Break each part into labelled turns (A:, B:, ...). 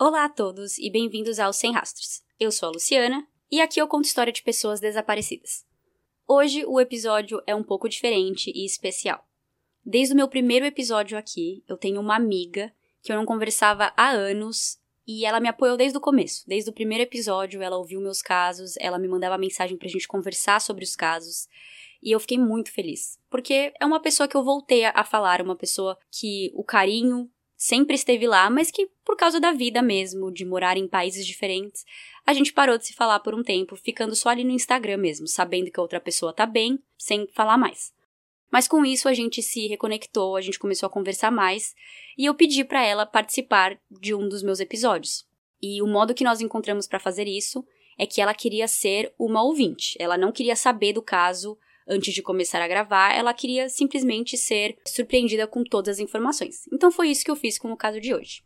A: Olá a todos e bem-vindos ao Sem Rastros. Eu sou a Luciana e aqui eu conto história de pessoas desaparecidas. Hoje o episódio é um pouco diferente e especial. Desde o meu primeiro episódio aqui, eu tenho uma amiga que eu não conversava há anos e ela me apoiou desde o começo. Desde o primeiro episódio, ela ouviu meus casos, ela me mandava mensagem pra gente conversar sobre os casos. E eu fiquei muito feliz, porque é uma pessoa que eu voltei a falar, uma pessoa que o carinho sempre esteve lá, mas que por causa da vida mesmo, de morar em países diferentes, a gente parou de se falar por um tempo, ficando só ali no Instagram mesmo, sabendo que a outra pessoa tá bem, sem falar mais. Mas com isso a gente se reconectou, a gente começou a conversar mais, e eu pedi para ela participar de um dos meus episódios. E o modo que nós encontramos para fazer isso é que ela queria ser uma ouvinte. Ela não queria saber do caso antes de começar a gravar, ela queria simplesmente ser surpreendida com todas as informações. Então foi isso que eu fiz com o caso de hoje.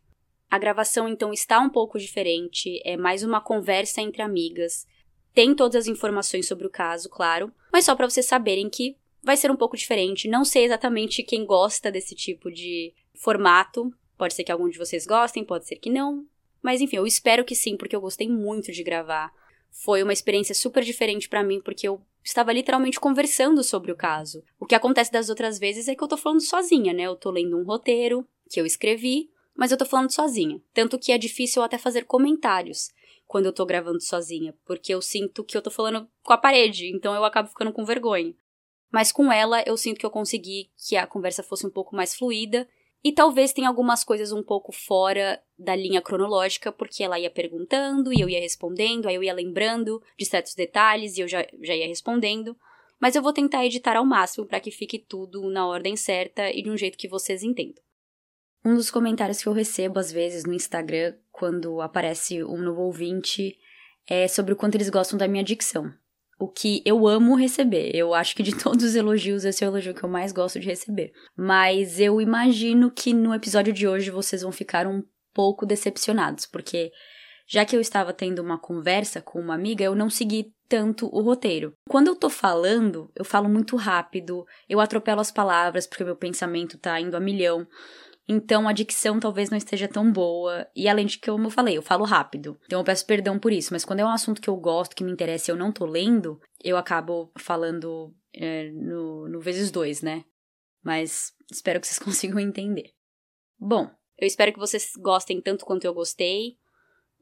A: A gravação então está um pouco diferente, é mais uma conversa entre amigas. Tem todas as informações sobre o caso, claro, mas só para vocês saberem que vai ser um pouco diferente. Não sei exatamente quem gosta desse tipo de formato. Pode ser que algum de vocês gostem, pode ser que não. Mas enfim, eu espero que sim, porque eu gostei muito de gravar. Foi uma experiência super diferente para mim, porque eu estava literalmente conversando sobre o caso. O que acontece das outras vezes é que eu tô falando sozinha, né? Eu tô lendo um roteiro que eu escrevi, mas eu tô falando sozinha. Tanto que é difícil até fazer comentários quando eu tô gravando sozinha, porque eu sinto que eu tô falando com a parede, então eu acabo ficando com vergonha. Mas com ela eu sinto que eu consegui que a conversa fosse um pouco mais fluida e talvez tenha algumas coisas um pouco fora da linha cronológica, porque ela ia perguntando e eu ia respondendo, aí eu ia lembrando de certos detalhes e eu já, já ia respondendo. Mas eu vou tentar editar ao máximo para que fique tudo na ordem certa e de um jeito que vocês entendam. Um dos comentários que eu recebo às vezes no Instagram, quando aparece um novo ouvinte, é sobre o quanto eles gostam da minha dicção o que eu amo receber. Eu acho que de todos os elogios, esse é o elogio que eu mais gosto de receber. Mas eu imagino que no episódio de hoje vocês vão ficar um pouco decepcionados, porque já que eu estava tendo uma conversa com uma amiga, eu não segui tanto o roteiro. Quando eu tô falando, eu falo muito rápido, eu atropelo as palavras porque meu pensamento tá indo a milhão. Então a dicção talvez não esteja tão boa. E além de que, como eu falei, eu falo rápido. Então eu peço perdão por isso. Mas quando é um assunto que eu gosto, que me interessa e eu não tô lendo, eu acabo falando é, no, no vezes dois, né? Mas espero que vocês consigam entender. Bom, eu espero que vocês gostem tanto quanto eu gostei.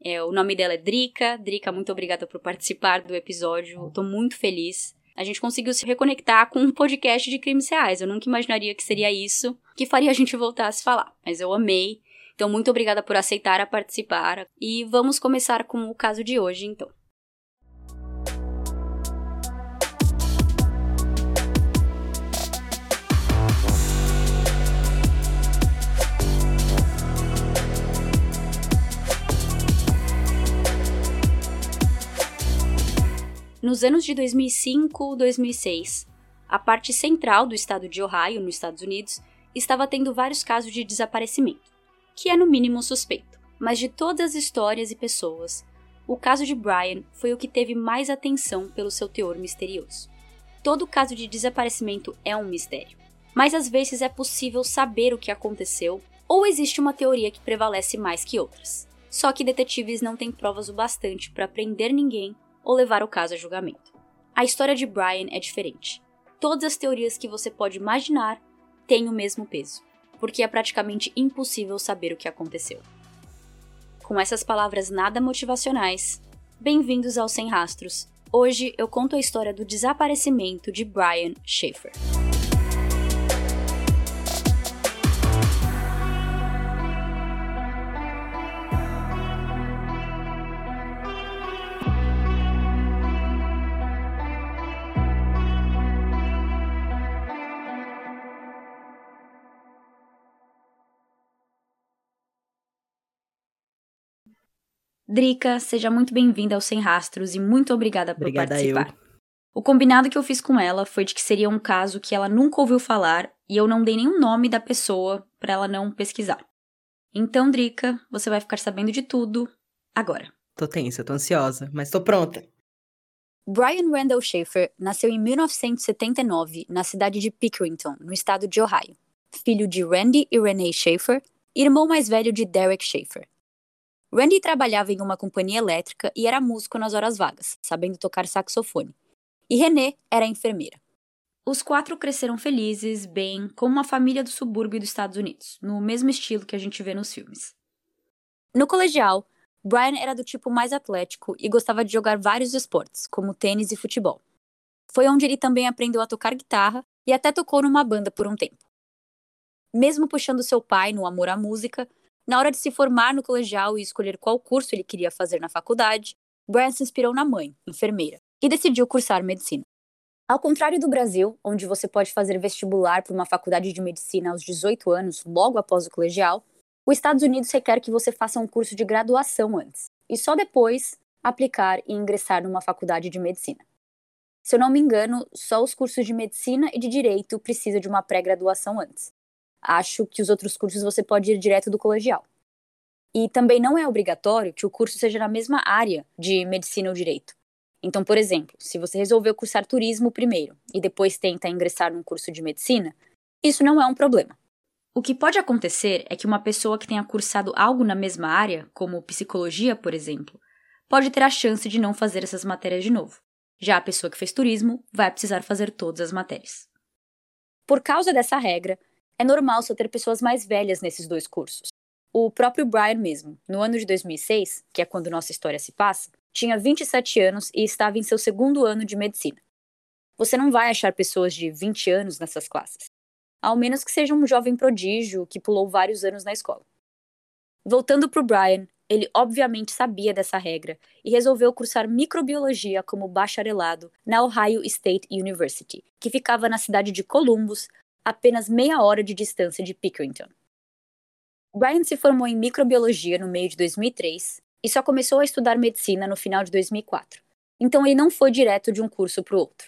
A: É, o nome dela é Drica. Drica, muito obrigada por participar do episódio. Estou muito feliz a gente conseguiu se reconectar com um podcast de crimes reais. Eu nunca imaginaria que seria isso que faria a gente voltar a se falar. Mas eu amei. Então, muito obrigada por aceitar a participar. E vamos começar com o caso de hoje, então. Nos anos de 2005 2006, a parte central do estado de Ohio, nos Estados Unidos, estava tendo vários casos de desaparecimento, que é no mínimo suspeito. Mas de todas as histórias e pessoas, o caso de Brian foi o que teve mais atenção pelo seu teor misterioso. Todo caso de desaparecimento é um mistério, mas às vezes é possível saber o que aconteceu ou existe uma teoria que prevalece mais que outras. Só que detetives não têm provas o bastante para prender ninguém ou levar o caso a julgamento. A história de Brian é diferente. Todas as teorias que você pode imaginar têm o mesmo peso, porque é praticamente impossível saber o que aconteceu. Com essas palavras nada motivacionais, bem-vindos ao Sem Rastros. Hoje eu conto a história do desaparecimento de Brian Schaefer. Drica, seja muito bem-vinda ao Sem Rastros e muito obrigada por
B: Obrigada
A: participar.
B: Eu.
A: O combinado que eu fiz com ela foi de que seria um caso que ela nunca ouviu falar e eu não dei nenhum nome da pessoa para ela não pesquisar. Então, Drica, você vai ficar sabendo de tudo agora.
B: Tô tensa, tô ansiosa, mas tô pronta.
A: Brian Randall Schaefer nasceu em 1979 na cidade de Pickerington, no estado de Ohio. Filho de Randy e Renee Schaefer, irmão mais velho de Derek Schaefer. Randy trabalhava em uma companhia elétrica e era músico nas horas vagas, sabendo tocar saxofone. E René era enfermeira. Os quatro cresceram felizes, bem, como uma família do subúrbio dos Estados Unidos, no mesmo estilo que a gente vê nos filmes. No colegial, Brian era do tipo mais atlético e gostava de jogar vários esportes, como tênis e futebol. Foi onde ele também aprendeu a tocar guitarra e até tocou numa banda por um tempo. Mesmo puxando seu pai no amor à música, na hora de se formar no colegial e escolher qual curso ele queria fazer na faculdade, Brian se inspirou na mãe, enfermeira, e decidiu cursar medicina. Ao contrário do Brasil, onde você pode fazer vestibular para uma faculdade de medicina aos 18 anos, logo após o colegial, os Estados Unidos requer que você faça um curso de graduação antes, e só depois aplicar e ingressar numa faculdade de medicina. Se eu não me engano, só os cursos de medicina e de direito precisam de uma pré-graduação antes. Acho que os outros cursos você pode ir direto do colegial. E também não é obrigatório que o curso seja na mesma área de medicina ou direito. Então, por exemplo, se você resolveu cursar turismo primeiro e depois tenta ingressar num curso de medicina, isso não é um problema. O que pode acontecer é que uma pessoa que tenha cursado algo na mesma área, como psicologia, por exemplo, pode ter a chance de não fazer essas matérias de novo. Já a pessoa que fez turismo vai precisar fazer todas as matérias. Por causa dessa regra, é normal só ter pessoas mais velhas nesses dois cursos. O próprio Brian mesmo, no ano de 2006, que é quando nossa história se passa, tinha 27 anos e estava em seu segundo ano de medicina. Você não vai achar pessoas de 20 anos nessas classes, ao menos que seja um jovem prodígio que pulou vários anos na escola. Voltando para o Brian, ele obviamente sabia dessa regra e resolveu cursar microbiologia como bacharelado na Ohio State University, que ficava na cidade de Columbus, apenas meia hora de distância de Pickerington. Brian se formou em microbiologia no meio de 2003 e só começou a estudar medicina no final de 2004. Então ele não foi direto de um curso para o outro.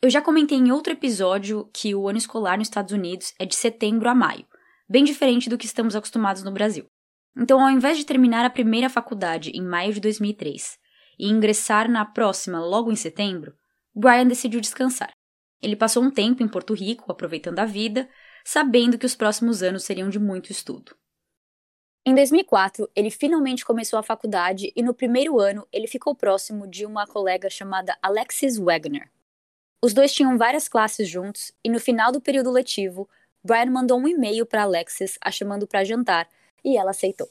A: Eu já comentei em outro episódio que o ano escolar nos Estados Unidos é de setembro a maio, bem diferente do que estamos acostumados no Brasil. Então, ao invés de terminar a primeira faculdade em maio de 2003 e ingressar na próxima logo em setembro, Brian decidiu descansar. Ele passou um tempo em Porto Rico, aproveitando a vida, sabendo que os próximos anos seriam de muito estudo. Em 2004, ele finalmente começou a faculdade e no primeiro ano ele ficou próximo de uma colega chamada Alexis Wagner. Os dois tinham várias classes juntos e no final do período letivo, Brian mandou um e-mail para Alexis a chamando para jantar e ela aceitou.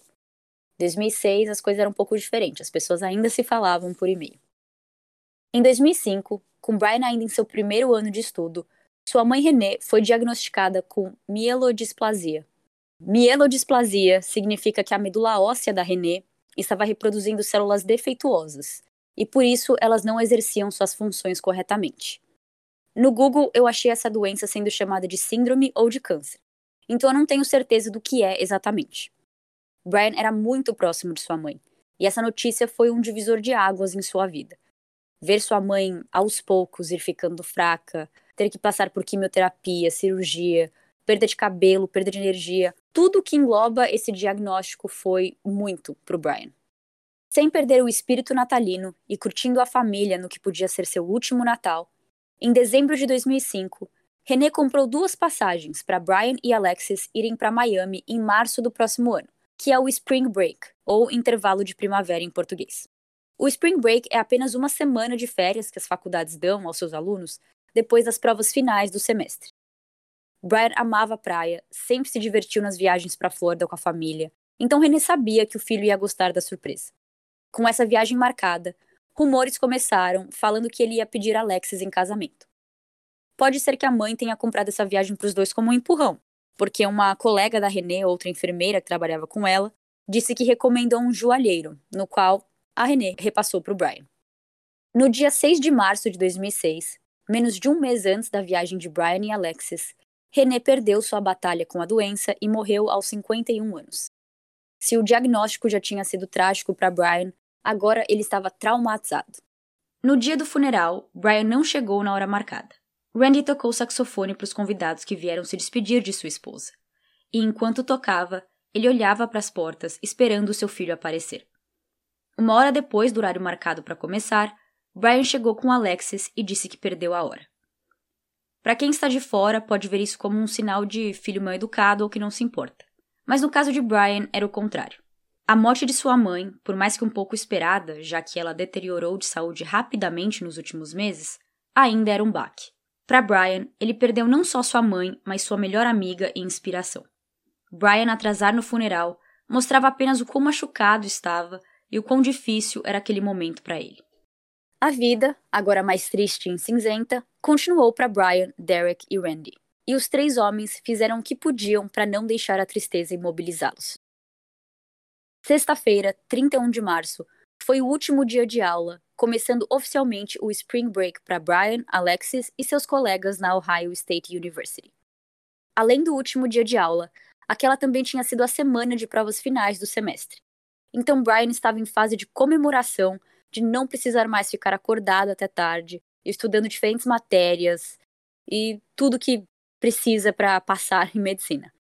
A: Em 2006, as coisas eram um pouco diferentes, as pessoas ainda se falavam por e-mail. Em 2005, com Brian ainda em seu primeiro ano de estudo, sua mãe Renée foi diagnosticada com mielodisplasia, Mielodisplasia significa que a medula óssea da René estava reproduzindo células defeituosas e por isso elas não exerciam suas funções corretamente. No Google eu achei essa doença sendo chamada de síndrome ou de câncer, então eu não tenho certeza do que é exatamente. Brian era muito próximo de sua mãe e essa notícia foi um divisor de águas em sua vida. Ver sua mãe aos poucos ir ficando fraca, ter que passar por quimioterapia, cirurgia, perda de cabelo, perda de energia, tudo que engloba esse diagnóstico foi muito para o Brian. Sem perder o espírito natalino e curtindo a família no que podia ser seu último Natal, em dezembro de 2005, René comprou duas passagens para Brian e Alexis irem para Miami em março do próximo ano, que é o Spring Break, ou intervalo de primavera em português. O Spring Break é apenas uma semana de férias que as faculdades dão aos seus alunos depois das provas finais do semestre. Brian amava a praia, sempre se divertiu nas viagens para Florida com a família, então René sabia que o filho ia gostar da surpresa. Com essa viagem marcada, rumores começaram falando que ele ia pedir Alexis em casamento. Pode ser que a mãe tenha comprado essa viagem para os dois como um empurrão, porque uma colega da René, outra enfermeira que trabalhava com ela, disse que recomendou um joalheiro, no qual a René repassou para o Brian. No dia 6 de março de 2006, menos de um mês antes da viagem de Brian e Alexis, René perdeu sua batalha com a doença e morreu aos 51 anos. Se o diagnóstico já tinha sido trágico para Brian, agora ele estava traumatizado. No dia do funeral, Brian não chegou na hora marcada. Randy tocou saxofone para os convidados que vieram se despedir de sua esposa. E enquanto tocava, ele olhava para as portas, esperando seu filho aparecer. Uma hora depois do horário marcado para começar, Brian chegou com Alexis e disse que perdeu a hora. Para quem está de fora, pode ver isso como um sinal de filho mal educado ou que não se importa. Mas no caso de Brian, era o contrário. A morte de sua mãe, por mais que um pouco esperada, já que ela deteriorou de saúde rapidamente nos últimos meses, ainda era um baque. Para Brian, ele perdeu não só sua mãe, mas sua melhor amiga e inspiração. Brian atrasar no funeral mostrava apenas o quão machucado estava e o quão difícil era aquele momento para ele. A vida, agora mais triste e cinzenta, continuou para Brian, Derek e Randy. E os três homens fizeram o que podiam para não deixar a tristeza imobilizá-los. Sexta-feira, 31 de março, foi o último dia de aula, começando oficialmente o Spring Break para Brian, Alexis e seus colegas na Ohio State University. Além do último dia de aula, aquela também tinha sido a semana de provas finais do semestre. Então Brian estava em fase de comemoração de não precisar mais ficar acordado até tarde, estudando diferentes matérias e tudo que precisa para passar em medicina.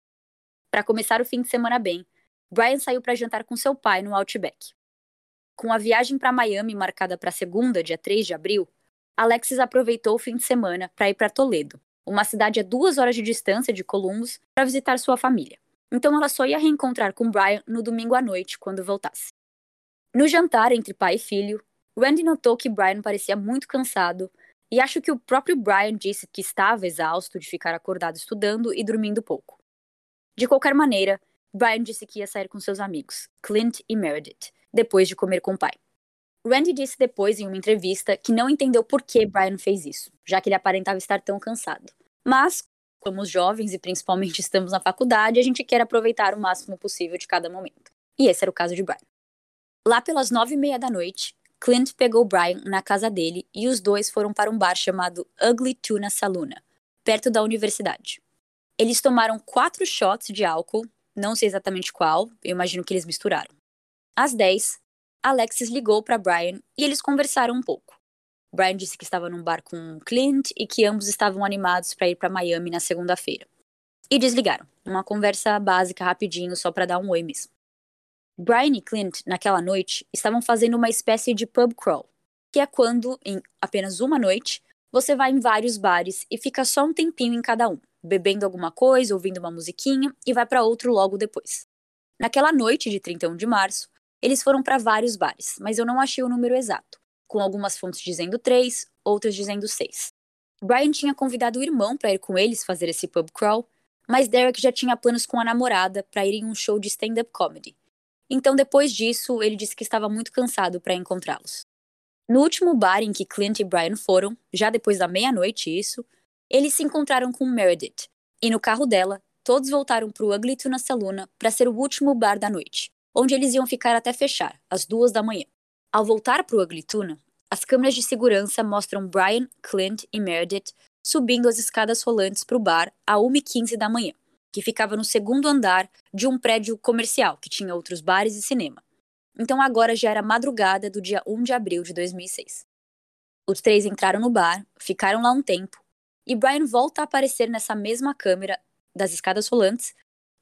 A: Para começar o fim de semana bem, Brian saiu para jantar com seu pai no Outback. Com a viagem para Miami marcada para segunda, dia 3 de abril, Alexis aproveitou o fim de semana para ir para Toledo, uma cidade a duas horas de distância de Columbus, para visitar sua família. Então ela só ia reencontrar com Brian no domingo à noite, quando voltasse. No jantar entre pai e filho, Randy notou que Brian parecia muito cansado e acho que o próprio Brian disse que estava exausto de ficar acordado estudando e dormindo pouco. De qualquer maneira, Brian disse que ia sair com seus amigos, Clint e Meredith, depois de comer com o pai. Randy disse depois, em uma entrevista, que não entendeu por que Brian fez isso, já que ele aparentava estar tão cansado. Mas, como jovens e principalmente estamos na faculdade, a gente quer aproveitar o máximo possível de cada momento. E esse era o caso de Brian. Lá pelas nove e meia da noite, Clint pegou Brian na casa dele e os dois foram para um bar chamado Ugly Tuna Saluna, perto da universidade. Eles tomaram quatro shots de álcool não sei exatamente qual, eu imagino que eles misturaram. Às 10, Alexis ligou para Brian e eles conversaram um pouco. Brian disse que estava num bar com Clint e que ambos estavam animados para ir para Miami na segunda-feira. E desligaram. Uma conversa básica rapidinho só para dar um oi mesmo. Brian e Clint, naquela noite, estavam fazendo uma espécie de pub crawl, que é quando, em apenas uma noite, você vai em vários bares e fica só um tempinho em cada um bebendo alguma coisa, ouvindo uma musiquinha e vai para outro logo depois. Naquela noite de 31 de março, eles foram para vários bares, mas eu não achei o número exato, com algumas fontes dizendo três, outras dizendo seis. Brian tinha convidado o irmão para ir com eles fazer esse pub crawl, mas Derek já tinha planos com a namorada para ir em um show de stand-up comedy. Então, depois disso, ele disse que estava muito cansado para encontrá-los. No último bar em que Clint e Brian foram, já depois da meia-noite isso, eles se encontraram com Meredith, e no carro dela, todos voltaram para o Ugly Tuna Saluna para ser o último bar da noite, onde eles iam ficar até fechar, às duas da manhã. Ao voltar para o Ugly Tuna, as câmeras de segurança mostram Brian, Clint e Meredith subindo as escadas rolantes para o bar a 1h15 da manhã, que ficava no segundo andar de um prédio comercial que tinha outros bares e cinema. Então agora já era madrugada do dia 1 de abril de 2006. Os três entraram no bar, ficaram lá um tempo e Brian volta a aparecer nessa mesma câmera das escadas rolantes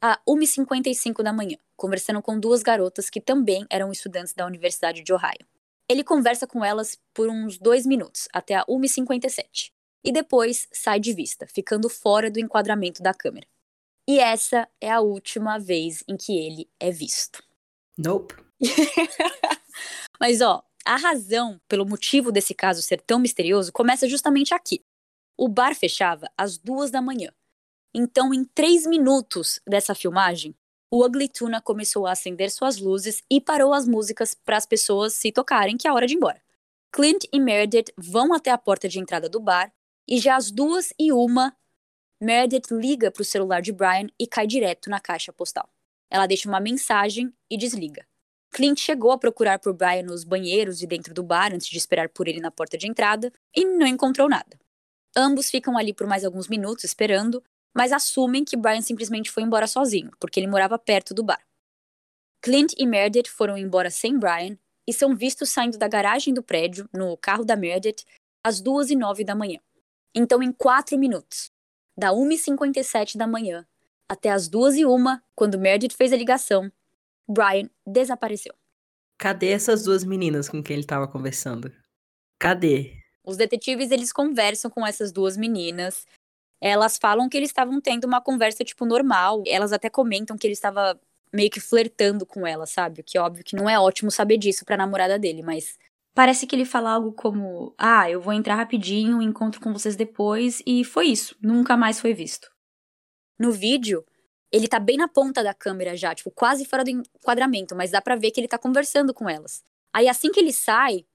A: a 1h55 da manhã, conversando com duas garotas que também eram estudantes da Universidade de Ohio. Ele conversa com elas por uns dois minutos, até a 1h57, e depois sai de vista, ficando fora do enquadramento da câmera. E essa é a última vez em que ele é visto.
B: Nope.
A: Mas ó, a razão pelo motivo desse caso ser tão misterioso começa justamente aqui. O bar fechava às duas da manhã. Então, em três minutos dessa filmagem, o Ugly Tuna começou a acender suas luzes e parou as músicas para as pessoas se tocarem que é hora de ir embora. Clint e Meredith vão até a porta de entrada do bar e já às duas e uma, Meredith liga para o celular de Brian e cai direto na caixa postal. Ela deixa uma mensagem e desliga. Clint chegou a procurar por Brian nos banheiros e dentro do bar antes de esperar por ele na porta de entrada e não encontrou nada. Ambos ficam ali por mais alguns minutos esperando, mas assumem que Brian simplesmente foi embora sozinho, porque ele morava perto do bar. Clint e Meredith foram embora sem Brian e são vistos saindo da garagem do prédio, no carro da Meredith, às duas e nove da manhã. Então, em quatro minutos, da 1h57 da manhã até as duas e uma, quando Meredith fez a ligação, Brian desapareceu.
B: Cadê essas duas meninas com quem ele estava conversando? Cadê?
A: Os detetives, eles conversam com essas duas meninas. Elas falam que eles estavam tendo uma conversa, tipo, normal. Elas até comentam que ele estava meio que flertando com ela, sabe? O que é óbvio que não é ótimo saber disso pra namorada dele, mas Parece que ele fala algo como: Ah, eu vou entrar rapidinho, encontro com vocês depois, e foi isso, nunca mais foi visto. No vídeo, ele tá bem na ponta da câmera já, tipo, quase fora do enquadramento, mas dá pra ver que ele tá conversando com elas. Aí assim que ele sai,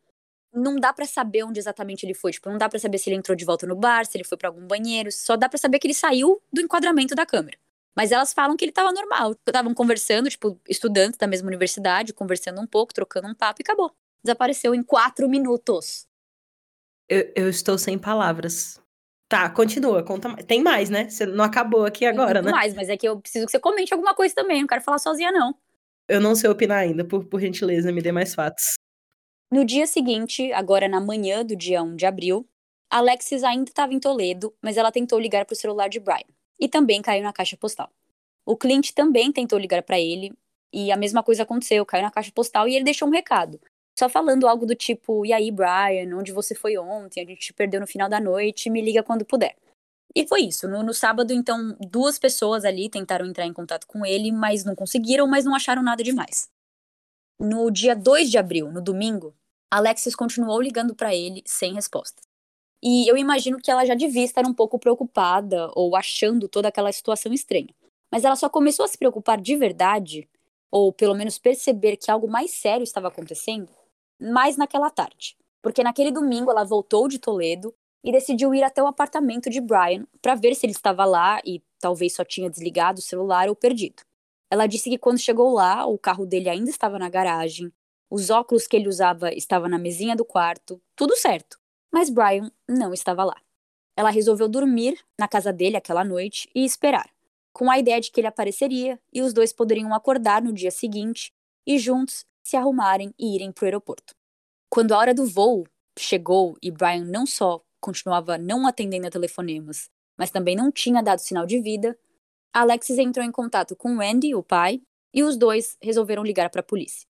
A: não dá para saber onde exatamente ele foi, tipo, não dá para saber se ele entrou de volta no bar, se ele foi para algum banheiro, só dá para saber que ele saiu do enquadramento da câmera. Mas elas falam que ele tava normal, estavam conversando, tipo, estudantes da mesma universidade, conversando um pouco, trocando um papo e acabou desapareceu em quatro minutos.
B: Eu, eu estou sem palavras. Tá, continua, conta mais. Tem mais, né? Você não acabou aqui agora,
A: Tem
B: né?
A: mais, mas é que eu preciso que você comente alguma coisa também. Não quero falar sozinha, não.
B: Eu não sei opinar ainda, por, por gentileza, me dê mais fatos.
A: No dia seguinte, agora na manhã do dia 1 de abril, Alexis ainda estava em Toledo, mas ela tentou ligar para o celular de Brian. E também caiu na caixa postal. O cliente também tentou ligar para ele, e a mesma coisa aconteceu, caiu na caixa postal e ele deixou um recado só falando algo do tipo: E aí, Brian, onde você foi ontem? A gente te perdeu no final da noite, me liga quando puder. E foi isso. No, no, sábado, então, duas pessoas ali tentaram entrar em contato com ele, mas não conseguiram, mas não acharam nada demais. No dia 2 de abril, no domingo, Alexis continuou ligando para ele sem resposta. E eu imagino que ela já devia estar um pouco preocupada ou achando toda aquela situação estranha. Mas ela só começou a se preocupar de verdade, ou pelo menos perceber que algo mais sério estava acontecendo, mais naquela tarde, porque naquele domingo ela voltou de Toledo e decidiu ir até o apartamento de Brian para ver se ele estava lá e talvez só tinha desligado o celular ou perdido. Ela disse que quando chegou lá, o carro dele ainda estava na garagem, os óculos que ele usava estavam na mesinha do quarto, tudo certo, mas Brian não estava lá. Ela resolveu dormir na casa dele aquela noite e esperar, com a ideia de que ele apareceria e os dois poderiam acordar no dia seguinte e juntos se arrumarem e irem para o aeroporto. Quando a hora do voo chegou e Brian não só continuava não atendendo a telefonemas, mas também não tinha dado sinal de vida, Alexis entrou em contato com Randy, o pai, e os dois resolveram ligar para a polícia.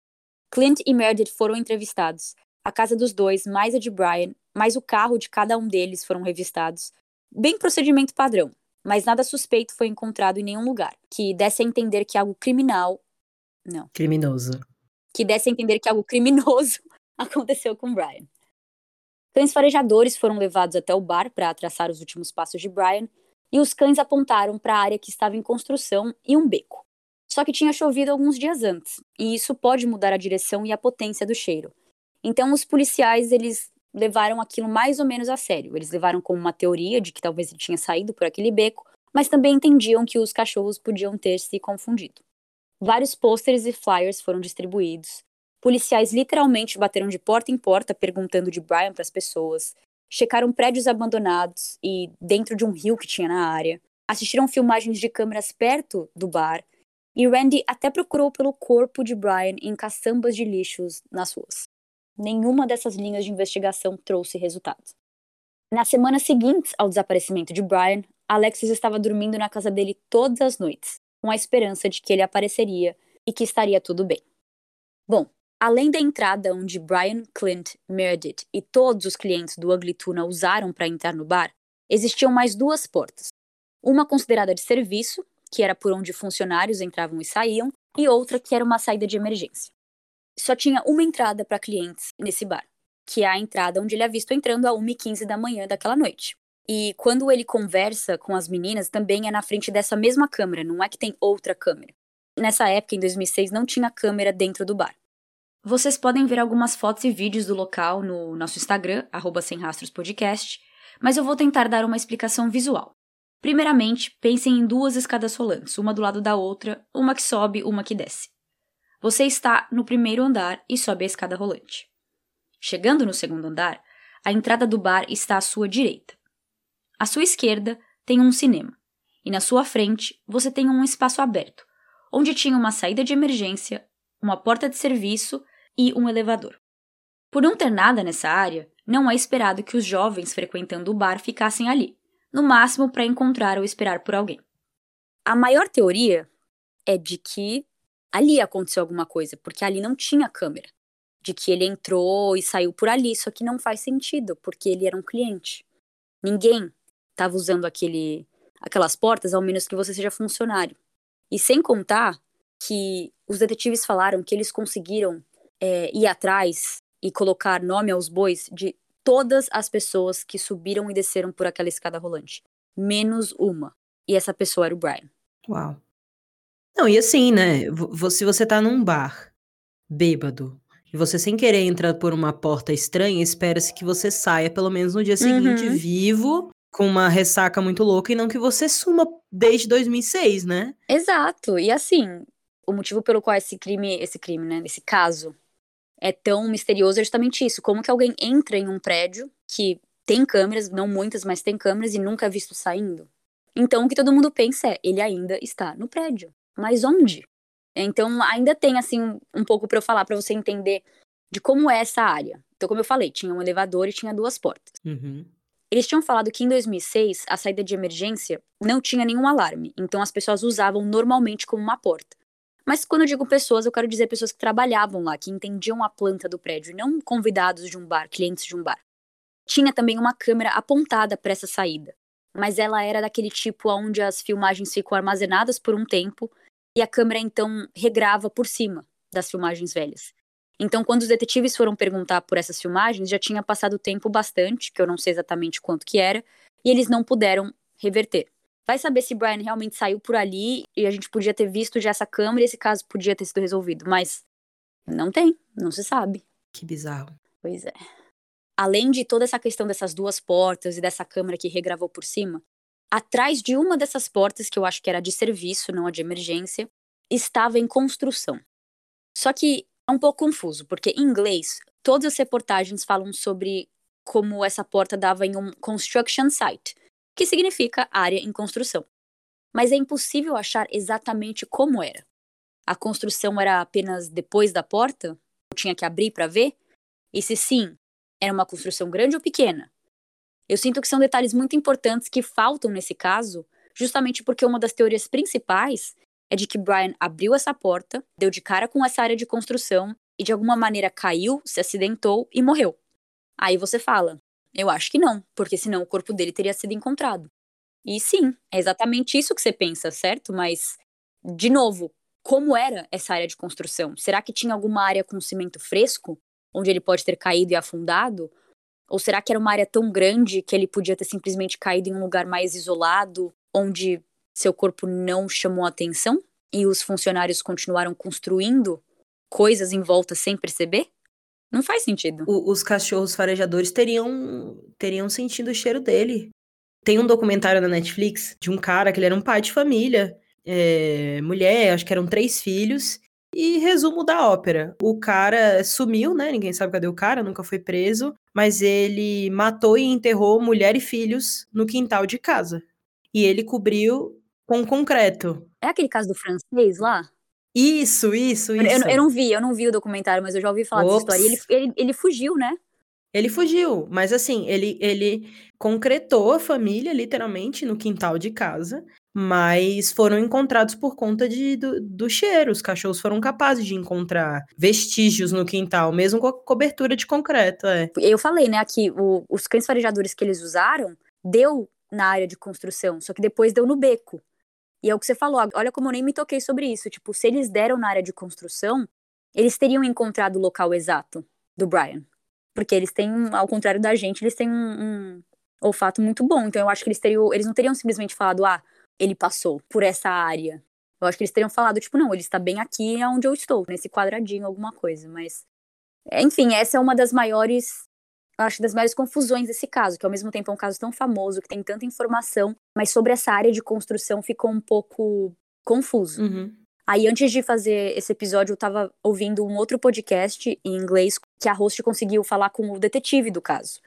A: Clint e Meredith foram entrevistados, a casa dos dois, mais a de Brian, mais o carro de cada um deles foram revistados. Bem procedimento padrão, mas nada suspeito foi encontrado em nenhum lugar, que desse a entender que algo criminal. Não.
B: Criminoso
A: que desse a entender que algo criminoso aconteceu com Brian. Cães farejadores foram levados até o bar para traçar os últimos passos de Brian, e os cães apontaram para a área que estava em construção e um beco. Só que tinha chovido alguns dias antes, e isso pode mudar a direção e a potência do cheiro. Então os policiais, eles levaram aquilo mais ou menos a sério. Eles levaram como uma teoria de que talvez ele tinha saído por aquele beco, mas também entendiam que os cachorros podiam ter se confundido. Vários pôsteres e flyers foram distribuídos. Policiais literalmente bateram de porta em porta perguntando de Brian para as pessoas. Checaram prédios abandonados e dentro de um rio que tinha na área. Assistiram filmagens de câmeras perto do bar. E Randy até procurou pelo corpo de Brian em caçambas de lixos nas ruas. Nenhuma dessas linhas de investigação trouxe resultado. Nas semanas seguintes ao desaparecimento de Brian, Alexis estava dormindo na casa dele todas as noites, com a esperança de que ele apareceria e que estaria tudo bem. Bom, além da entrada onde Brian, Clint, Meredith e todos os clientes do Ugly Tuna usaram para entrar no bar, existiam mais duas portas. Uma considerada de serviço, que era por onde funcionários entravam e saíam, e outra que era uma saída de emergência. Só tinha uma entrada para clientes nesse bar, que é a entrada onde ele é visto entrando a 1h15 da manhã daquela noite. E quando ele conversa com as meninas, também é na frente dessa mesma câmera, não é que tem outra câmera. Nessa época, em 2006, não tinha câmera dentro do bar. Vocês podem ver algumas fotos e vídeos do local no nosso Instagram, @semrastrospodcast, mas eu vou tentar dar uma explicação visual. Primeiramente, pensem em duas escadas rolantes, uma do lado da outra, uma que sobe, uma que desce. Você está no primeiro andar e sobe a escada rolante. Chegando no segundo andar, a entrada do bar está à sua direita. À sua esquerda tem um cinema, e na sua frente você tem um espaço aberto, onde tinha uma saída de emergência, uma porta de serviço e um elevador. Por não ter nada nessa área, não é esperado que os jovens frequentando o bar ficassem ali, no máximo para encontrar ou esperar por alguém. A maior teoria é de que ali aconteceu alguma coisa, porque ali não tinha câmera. De que ele entrou e saiu por ali, só que não faz sentido, porque ele era um cliente. Ninguém estava usando aquele, aquelas portas, ao menos que você seja funcionário. E sem contar que os detetives falaram que eles conseguiram é, ir atrás e colocar nome aos bois de todas as pessoas que subiram e desceram por aquela escada rolante, menos uma. E essa pessoa era o Brian.
B: Uau. Não, e assim, né? Se você tá num bar, bêbado, e você sem querer entra por uma porta estranha, espera-se que você saia pelo menos no dia seguinte uhum. vivo, com uma ressaca muito louca, e não que você suma desde 2006, né?
A: Exato. E assim, o motivo pelo qual esse crime, esse crime, né, esse caso é tão misterioso é justamente isso. Como que alguém entra em um prédio que tem câmeras, não muitas, mas tem câmeras e nunca é visto saindo? Então o que todo mundo pensa é, ele ainda está no prédio. Mas onde? Então ainda tem assim um pouco para eu falar para você entender de como é essa área. Então como eu falei, tinha um elevador e tinha duas portas.
B: Uhum.
A: Eles tinham falado que em 2006 a saída de emergência não tinha nenhum alarme, então as pessoas usavam normalmente como uma porta. Mas quando eu digo pessoas, eu quero dizer pessoas que trabalhavam lá, que entendiam a planta do prédio, não convidados de um bar, clientes de um bar. Tinha também uma câmera apontada para essa saída, mas ela era daquele tipo onde as filmagens ficam armazenadas por um tempo e a câmera então regrava por cima das filmagens velhas. Então, quando os detetives foram perguntar por essas filmagens, já tinha passado tempo bastante, que eu não sei exatamente quanto que era, e eles não puderam reverter. Vai saber se Brian realmente saiu por ali e a gente podia ter visto já essa câmera e esse caso podia ter sido resolvido. Mas não tem, não se sabe.
B: Que bizarro.
A: Pois é. Além de toda essa questão dessas duas portas e dessa câmera que regravou por cima, atrás de uma dessas portas, que eu acho que era de serviço, não a de emergência, estava em construção. Só que é um pouco confuso, porque em inglês, todas as reportagens falam sobre como essa porta dava em um construction site, que significa área em construção. Mas é impossível achar exatamente como era. A construção era apenas depois da porta? Eu tinha que abrir para ver? E se sim, era uma construção grande ou pequena? Eu sinto que são detalhes muito importantes que faltam nesse caso, justamente porque uma das teorias principais é de que Brian abriu essa porta, deu de cara com essa área de construção e de alguma maneira caiu, se acidentou e morreu. Aí você fala, eu acho que não, porque senão o corpo dele teria sido encontrado. E sim, é exatamente isso que você pensa, certo? Mas, de novo, como era essa área de construção? Será que tinha alguma área com cimento fresco, onde ele pode ter caído e afundado? Ou será que era uma área tão grande que ele podia ter simplesmente caído em um lugar mais isolado, onde seu corpo não chamou atenção e os funcionários continuaram construindo coisas em volta sem perceber? Não faz sentido.
B: O, os cachorros farejadores teriam, teriam sentido o cheiro dele. Tem um documentário na Netflix de um cara que ele era um pai de família, é, mulher, acho que eram três filhos. E resumo da ópera: o cara sumiu, né? Ninguém sabe cadê o cara, nunca foi preso, mas ele matou e enterrou mulher e filhos no quintal de casa. E ele cobriu com concreto.
A: É aquele caso do francês lá?
B: Isso, isso, isso.
A: Eu, eu, não vi, eu não vi o documentário, mas eu já ouvi falar Ops. dessa história. Ele, ele, ele fugiu, né?
B: Ele fugiu, mas assim, ele, ele concretou a família, literalmente, no quintal de casa, mas foram encontrados por conta de, do, do cheiro. Os cachorros foram capazes de encontrar vestígios no quintal, mesmo com a cobertura de concreto. É.
A: Eu falei, né, que o, os cães farejadores que eles usaram deu na área de construção, só que depois deu no beco. E é o que você falou, olha como eu nem me toquei sobre isso. Tipo, se eles deram na área de construção, eles teriam encontrado o local exato do Brian. Porque eles têm, ao contrário da gente, eles têm um, um olfato muito bom. Então eu acho que eles teriam, eles não teriam simplesmente falado, ah, ele passou por essa área. Eu acho que eles teriam falado, tipo, não, ele está bem aqui onde eu estou, nesse quadradinho, alguma coisa. Mas, enfim, essa é uma das maiores acho, das maiores confusões desse caso, que ao mesmo tempo é um caso tão famoso, que tem tanta informação, mas sobre essa área de construção ficou um pouco confuso.
B: Uhum.
A: Aí, antes de fazer esse episódio, eu tava ouvindo um outro podcast em inglês que a host conseguiu falar com o detetive do caso.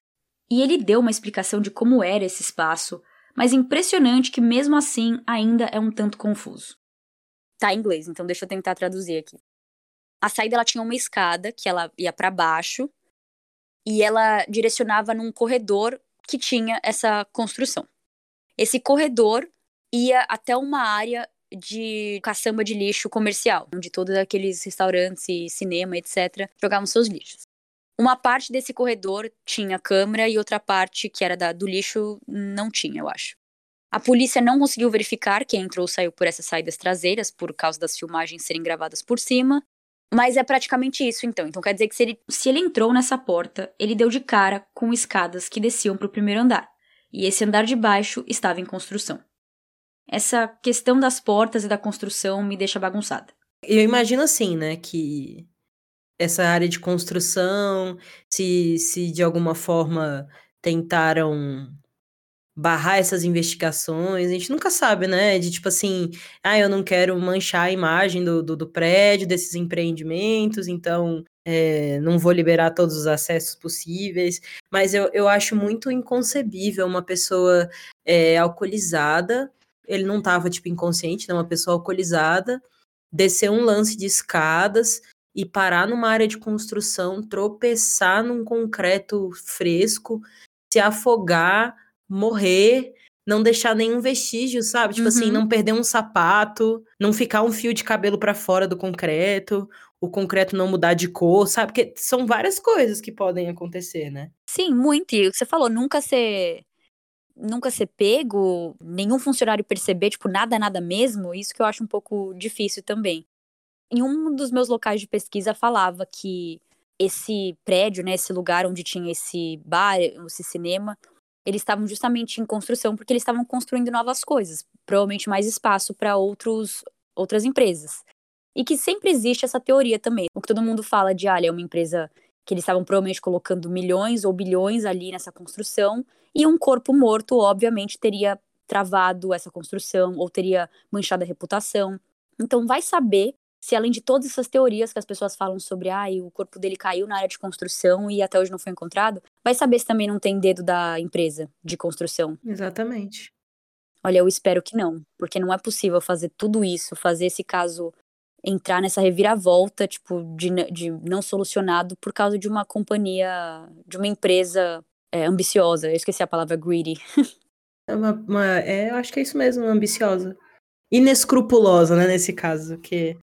A: E ele deu uma explicação de como era esse espaço, mas impressionante que mesmo assim ainda é um tanto confuso. Tá em inglês, então deixa eu tentar traduzir aqui. A saída ela tinha uma escada que ela ia para baixo e ela direcionava num corredor que tinha essa construção. Esse corredor ia até uma área de caçamba de lixo comercial, onde todos aqueles restaurantes e cinema, etc., jogavam seus lixos. Uma parte desse corredor tinha câmera e outra parte, que era da, do lixo, não tinha, eu acho. A polícia não conseguiu verificar quem entrou ou saiu por essas saídas traseiras, por causa das filmagens serem gravadas por cima. Mas é praticamente isso, então. Então quer dizer que se ele, se ele entrou nessa porta, ele deu de cara com escadas que desciam para o primeiro andar. E esse andar de baixo estava em construção. Essa questão das portas e da construção me deixa bagunçada.
B: Eu imagino assim, né, que essa área de construção, se, se de alguma forma tentaram barrar essas investigações, a gente nunca sabe, né? De tipo assim, ah, eu não quero manchar a imagem do, do, do prédio, desses empreendimentos, então é, não vou liberar todos os acessos possíveis. Mas eu, eu acho muito inconcebível uma pessoa é, alcoolizada, ele não estava tipo inconsciente, né? Uma pessoa alcoolizada, descer um lance de escadas e parar numa área de construção, tropeçar num concreto fresco, se afogar morrer, não deixar nenhum vestígio, sabe? Tipo assim, uhum. assim, não perder um sapato, não ficar um fio de cabelo para fora do concreto, o concreto não mudar de cor, sabe? Porque são várias coisas que podem acontecer, né?
A: Sim, muito. E o que você falou, nunca ser nunca ser pego, nenhum funcionário perceber, tipo, nada, nada mesmo, isso que eu acho um pouco difícil também. Em um dos meus locais de pesquisa falava que esse prédio, né, esse lugar onde tinha esse bar, esse cinema, eles estavam justamente em construção porque eles estavam construindo novas coisas, provavelmente mais espaço para outros outras empresas. E que sempre existe essa teoria também. O que todo mundo fala de, ah, é uma empresa que eles estavam provavelmente colocando milhões ou bilhões ali nessa construção, e um corpo morto, obviamente, teria travado essa construção ou teria manchado a reputação. Então, vai saber se além de todas essas teorias que as pessoas falam sobre, ah, o corpo dele caiu na área de construção e até hoje não foi encontrado, vai saber se também não tem dedo da empresa de construção.
B: Exatamente.
A: Olha, eu espero que não, porque não é possível fazer tudo isso, fazer esse caso entrar nessa reviravolta, tipo, de, de não solucionado por causa de uma companhia, de uma empresa é, ambiciosa. Eu esqueci a palavra greedy.
B: É, uma, uma, é, eu acho que é isso mesmo, ambiciosa. Inescrupulosa, né, nesse caso, que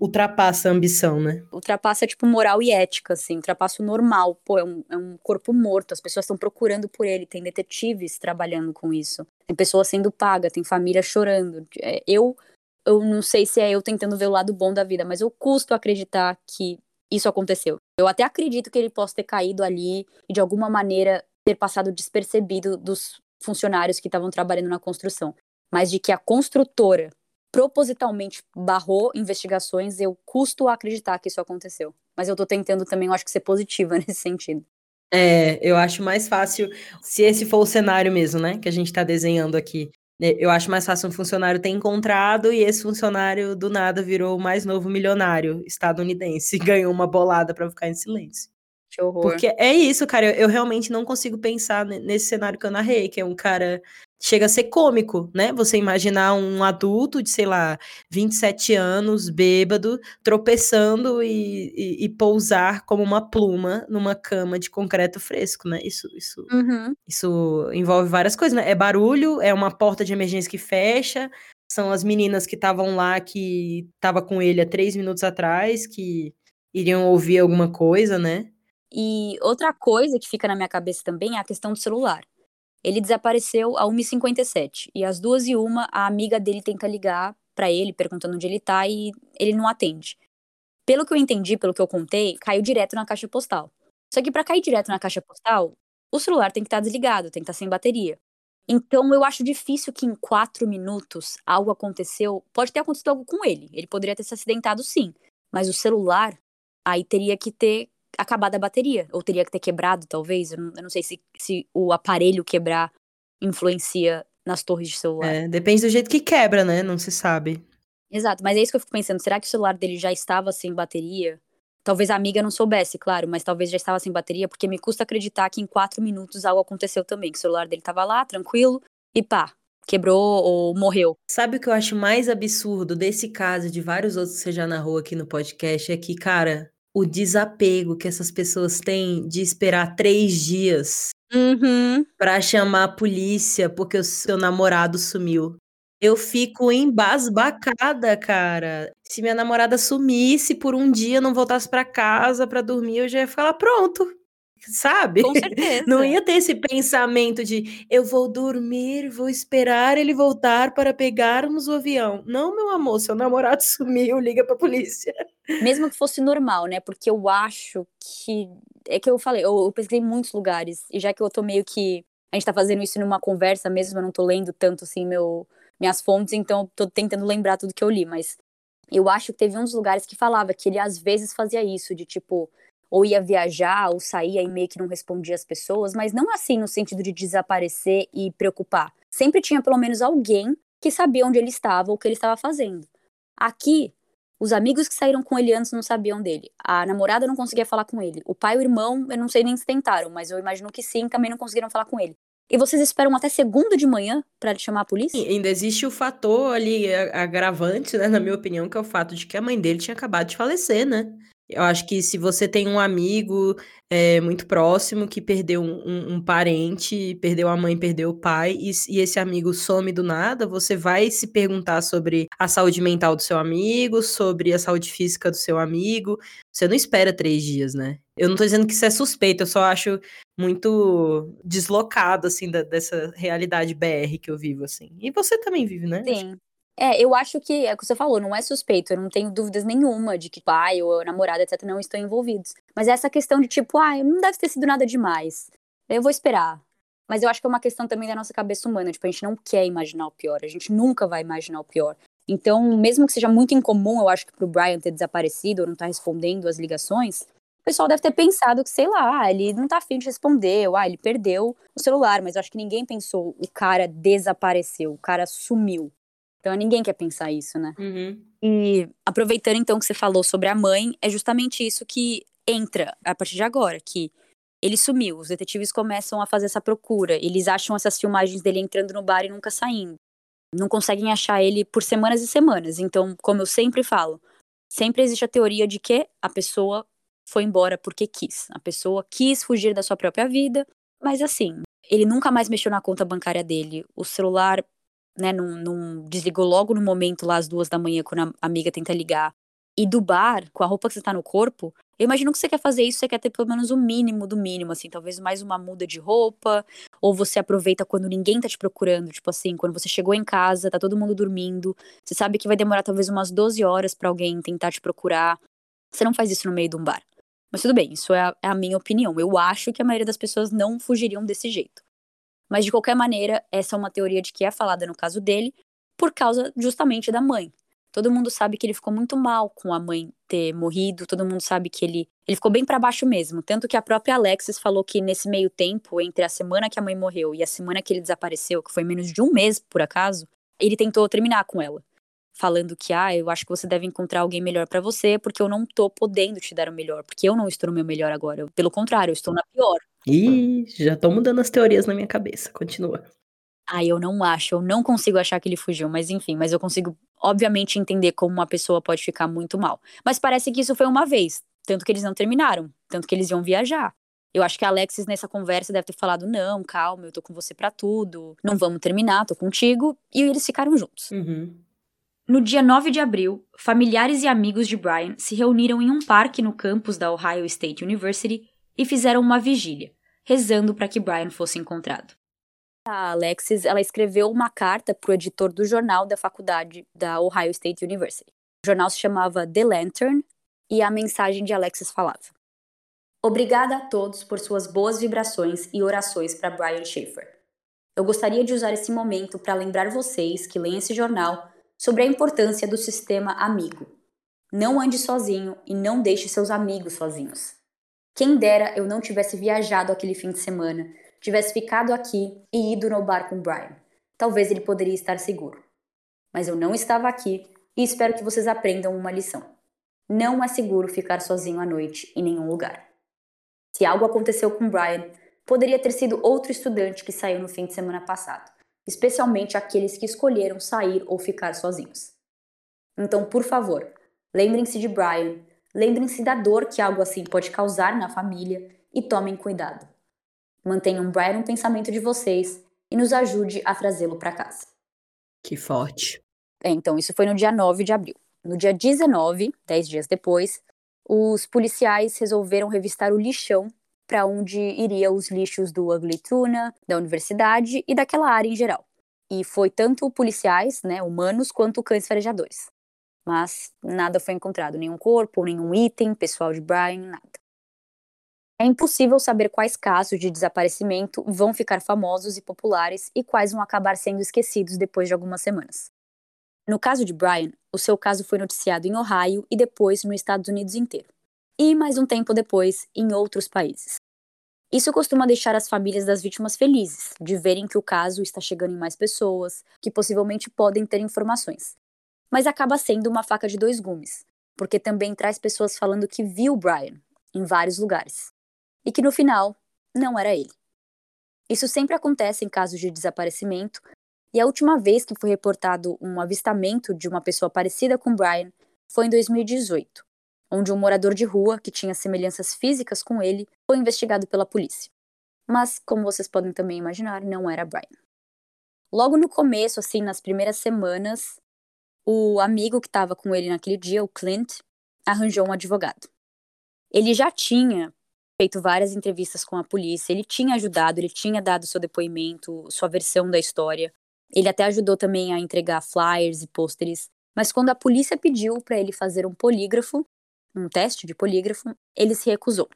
B: ultrapassa a ambição, né?
A: Ultrapassa, tipo, moral e ética, assim, ultrapassa o normal. Pô, é um, é um corpo morto, as pessoas estão procurando por ele, tem detetives trabalhando com isso, tem pessoas sendo paga, tem família chorando. É, eu, eu não sei se é eu tentando ver o lado bom da vida, mas eu custo acreditar que isso aconteceu. Eu até acredito que ele possa ter caído ali e, de alguma maneira, ter passado despercebido dos funcionários que estavam trabalhando na construção. Mas de que a construtora propositalmente barrou investigações, eu custo acreditar que isso aconteceu. Mas eu tô tentando também, eu acho que ser positiva nesse sentido.
B: É, eu acho mais fácil, se esse for o cenário mesmo, né, que a gente tá desenhando aqui. Eu acho mais fácil um funcionário ter encontrado e esse funcionário do nada virou o mais novo milionário estadunidense e ganhou uma bolada para ficar em silêncio.
A: Que horror.
B: Porque é isso, cara. Eu, eu, realmente não consigo pensar nesse cenário que eu narrei, que é um cara chega a ser cômico, né? Você imaginar um adulto de, sei lá, 27 anos, bêbado, tropeçando e, e, e pousar como uma pluma numa cama de concreto fresco, né? Isso, isso,
A: uhum.
B: isso envolve várias coisas, né? É barulho, é uma porta de emergência que fecha, são as meninas que estavam lá, que tava com ele há três minutos atrás, que iriam ouvir alguma coisa, né?
A: E outra coisa que fica na minha cabeça também é a questão do celular. Ele desapareceu a 1h57 e às 2h01 a amiga dele tenta ligar para ele perguntando onde ele tá e ele não atende. Pelo que eu entendi, pelo que eu contei, caiu direto na caixa postal. Só que para cair direto na caixa postal, o celular tem que estar tá desligado, tem que estar tá sem bateria. Então eu acho difícil que em quatro minutos algo aconteceu. Pode ter acontecido algo com ele. Ele poderia ter se acidentado sim. Mas o celular, aí teria que ter acabado a bateria. Ou teria que ter quebrado, talvez. Eu não, eu não sei se, se o aparelho quebrar influencia nas torres de celular.
B: É, depende do jeito que quebra, né? Não se sabe.
A: Exato, mas é isso que eu fico pensando. Será que o celular dele já estava sem bateria? Talvez a amiga não soubesse, claro, mas talvez já estava sem bateria, porque me custa acreditar que em quatro minutos algo aconteceu também. Que o celular dele estava lá, tranquilo, e pá, quebrou ou morreu.
B: Sabe o que eu acho mais absurdo desse caso e de vários outros que você já narrou aqui no podcast? É que, cara, o desapego que essas pessoas têm de esperar três dias
A: uhum.
B: para chamar a polícia porque o seu namorado sumiu. Eu fico embasbacada, cara. Se minha namorada sumisse por um dia, não voltasse para casa para dormir, eu já ia falar pronto. Sabe?
A: Com certeza.
B: Não ia ter esse pensamento de eu vou dormir, vou esperar ele voltar para pegarmos o avião. Não, meu amor, seu namorado sumiu, liga pra polícia.
A: Mesmo que fosse normal, né? Porque eu acho que. É que eu falei, eu, eu pesquisei em muitos lugares, e já que eu tô meio que. A gente tá fazendo isso numa conversa mesmo, eu não tô lendo tanto assim meu, minhas fontes, então eu tô tentando lembrar tudo que eu li, mas eu acho que teve uns lugares que falava que ele às vezes fazia isso, de tipo, ou ia viajar, ou saía e meio que não respondia as pessoas, mas não assim no sentido de desaparecer e preocupar. Sempre tinha pelo menos alguém que sabia onde ele estava ou o que ele estava fazendo. Aqui, os amigos que saíram com ele antes não sabiam dele. A namorada não conseguia falar com ele. O pai e o irmão, eu não sei nem se tentaram, mas eu imagino que sim, também não conseguiram falar com ele. E vocês esperam até segunda de manhã para chamar a polícia?
B: E ainda existe o fator ali agravante, né, na minha opinião, que é o fato de que a mãe dele tinha acabado de falecer, né? Eu acho que se você tem um amigo é, muito próximo que perdeu um, um, parente, perdeu a mãe, perdeu o pai, e, e, esse amigo some do nada, você vai se perguntar sobre a saúde mental do seu amigo, sobre a saúde física do seu amigo. Você não espera três dias, né? Eu não tô dizendo que isso é suspeito, eu só acho muito deslocado, assim, da, dessa realidade BR que eu vivo, assim. E você também vive, né?
A: Sim. É, eu acho que é o que você falou, não é suspeito, eu não tenho dúvidas nenhuma de que pai ou namorada, etc, não estão envolvidos. Mas é essa questão de tipo, ah, não deve ter sido nada demais. Eu vou esperar. Mas eu acho que é uma questão também da nossa cabeça humana, tipo, a gente não quer imaginar o pior, a gente nunca vai imaginar o pior. Então, mesmo que seja muito incomum, eu acho que pro Brian ter desaparecido ou não estar tá respondendo as ligações, o pessoal deve ter pensado que, sei lá, ah, ele não tá afim de responder, ou ah, ele perdeu o celular, mas eu acho que ninguém pensou o cara desapareceu, o cara sumiu. Então ninguém quer pensar isso, né?
B: Uhum.
A: E aproveitando então que você falou sobre a mãe, é justamente isso que entra a partir de agora, que ele sumiu, os detetives começam a fazer essa procura, eles acham essas filmagens dele entrando no bar e nunca saindo. Não conseguem achar ele por semanas e semanas. Então, como eu sempre falo, sempre existe a teoria de que a pessoa foi embora porque quis. A pessoa quis fugir da sua própria vida, mas assim, ele nunca mais mexeu na conta bancária dele. O celular né, não, não desligou logo no momento lá às duas da manhã, quando a amiga tenta ligar. E do bar, com a roupa que você tá no corpo, eu imagino que você quer fazer isso, você quer ter pelo menos o mínimo do mínimo, assim, talvez mais uma muda de roupa, ou você aproveita quando ninguém tá te procurando, tipo assim, quando você chegou em casa, tá todo mundo dormindo, você sabe que vai demorar talvez umas 12 horas para alguém tentar te procurar. Você não faz isso no meio de um bar. Mas tudo bem, isso é a, é a minha opinião. Eu acho que a maioria das pessoas não fugiriam desse jeito. Mas de qualquer maneira, essa é uma teoria de que é falada no caso dele, por causa justamente da mãe. Todo mundo sabe que ele ficou muito mal com a mãe ter morrido, todo mundo sabe que ele, ele ficou bem para baixo mesmo. Tanto que a própria Alexis falou que nesse meio tempo, entre a semana que a mãe morreu e a semana que ele desapareceu, que foi menos de um mês por acaso, ele tentou terminar com ela. Falando que, ah, eu acho que você deve encontrar alguém melhor para você, porque eu não tô podendo te dar o melhor, porque eu não estou no meu melhor agora. Pelo contrário, eu estou na pior.
B: Ih, já tô mudando as teorias na minha cabeça. Continua.
A: Ah, eu não acho, eu não consigo achar que ele fugiu, mas enfim, mas eu consigo, obviamente, entender como uma pessoa pode ficar muito mal. Mas parece que isso foi uma vez, tanto que eles não terminaram, tanto que eles iam viajar. Eu acho que a Alexis nessa conversa deve ter falado: não, calma, eu tô com você para tudo, não vamos terminar, tô contigo. E eles ficaram juntos.
B: Uhum.
A: No dia 9 de abril, familiares e amigos de Brian se reuniram em um parque no campus da Ohio State University e fizeram uma vigília, rezando para que Brian fosse encontrado. A Alexis, ela escreveu uma carta para o editor do jornal da faculdade da Ohio State University. O jornal se chamava The Lantern e a mensagem de Alexis falava: Obrigada a todos por suas boas vibrações e orações para Brian Schaefer. Eu gostaria de usar esse momento para lembrar vocês que leem esse jornal sobre a importância do sistema amigo. Não ande sozinho e não deixe seus amigos sozinhos. Quem dera eu não tivesse viajado aquele fim de semana, tivesse ficado aqui e ido no bar com Brian. Talvez ele poderia estar seguro. Mas eu não estava aqui e espero que vocês aprendam uma lição. Não é seguro ficar sozinho à noite em nenhum lugar. Se algo aconteceu com Brian, poderia ter sido outro estudante que saiu no fim de semana passado, especialmente aqueles que escolheram sair ou ficar sozinhos. Então, por favor, lembrem-se de Brian Lembrem-se da dor que algo assim pode causar na família e tomem cuidado. Mantenham Brian no pensamento de vocês e nos ajude a trazê-lo para casa.
B: Que forte.
A: É, então, isso foi no dia 9 de abril. No dia 19, 10 dias depois, os policiais resolveram revistar o lixão para onde iria os lixos do Ugly Tuna, da universidade e daquela área em geral. E foi tanto policiais, né, humanos, quanto cães farejadores. Mas nada foi encontrado, nenhum corpo, nenhum item pessoal de Brian, nada. É impossível saber quais casos de desaparecimento vão ficar famosos e populares e quais vão acabar sendo esquecidos depois de algumas semanas. No caso de Brian, o seu caso foi noticiado em Ohio e depois nos Estados Unidos inteiro. E mais um tempo depois, em outros países. Isso costuma deixar as famílias das vítimas felizes, de verem que o caso está chegando em mais pessoas, que possivelmente podem ter informações. Mas acaba sendo uma faca de dois gumes, porque também traz pessoas falando que viu Brian em vários lugares e que no final não era ele. Isso sempre acontece em casos de desaparecimento, e a última vez que foi reportado um avistamento de uma pessoa parecida com Brian foi em 2018, onde um morador de rua que tinha semelhanças físicas com ele foi investigado pela polícia. Mas, como vocês podem também imaginar, não era Brian. Logo no começo, assim, nas primeiras semanas, o amigo que estava com ele naquele dia, o Clint, arranjou um advogado. Ele já tinha feito várias entrevistas com a polícia, ele tinha ajudado, ele tinha dado seu depoimento, sua versão da história. Ele até ajudou também a entregar flyers e pôsteres. Mas quando a polícia pediu para ele fazer um polígrafo, um teste de polígrafo, ele se recusou.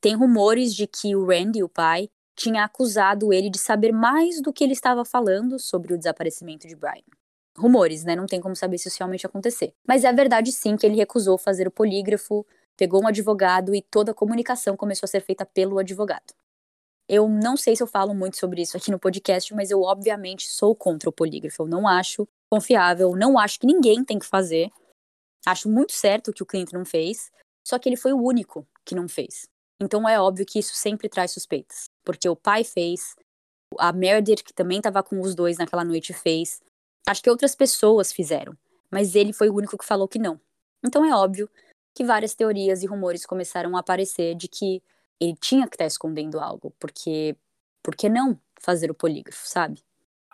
A: Tem rumores de que o Randy, o pai, tinha acusado ele de saber mais do que ele estava falando sobre o desaparecimento de Brian. Rumores, né? Não tem como saber se isso realmente acontecer. Mas é verdade sim que ele recusou fazer o polígrafo, pegou um advogado e toda a comunicação começou a ser feita pelo advogado. Eu não sei se eu falo muito sobre isso aqui no podcast, mas eu obviamente sou contra o polígrafo. Eu não acho confiável, não acho que ninguém tem que fazer. Acho muito certo que o cliente não fez, só que ele foi o único que não fez. Então é óbvio que isso sempre traz suspeitas, porque o pai fez, a Meredith, que também estava com os dois naquela noite, fez. Acho que outras pessoas fizeram, mas ele foi o único que falou que não. Então é óbvio que várias teorias e rumores começaram a aparecer de que ele tinha que estar tá escondendo algo, porque por que não fazer o polígrafo, sabe?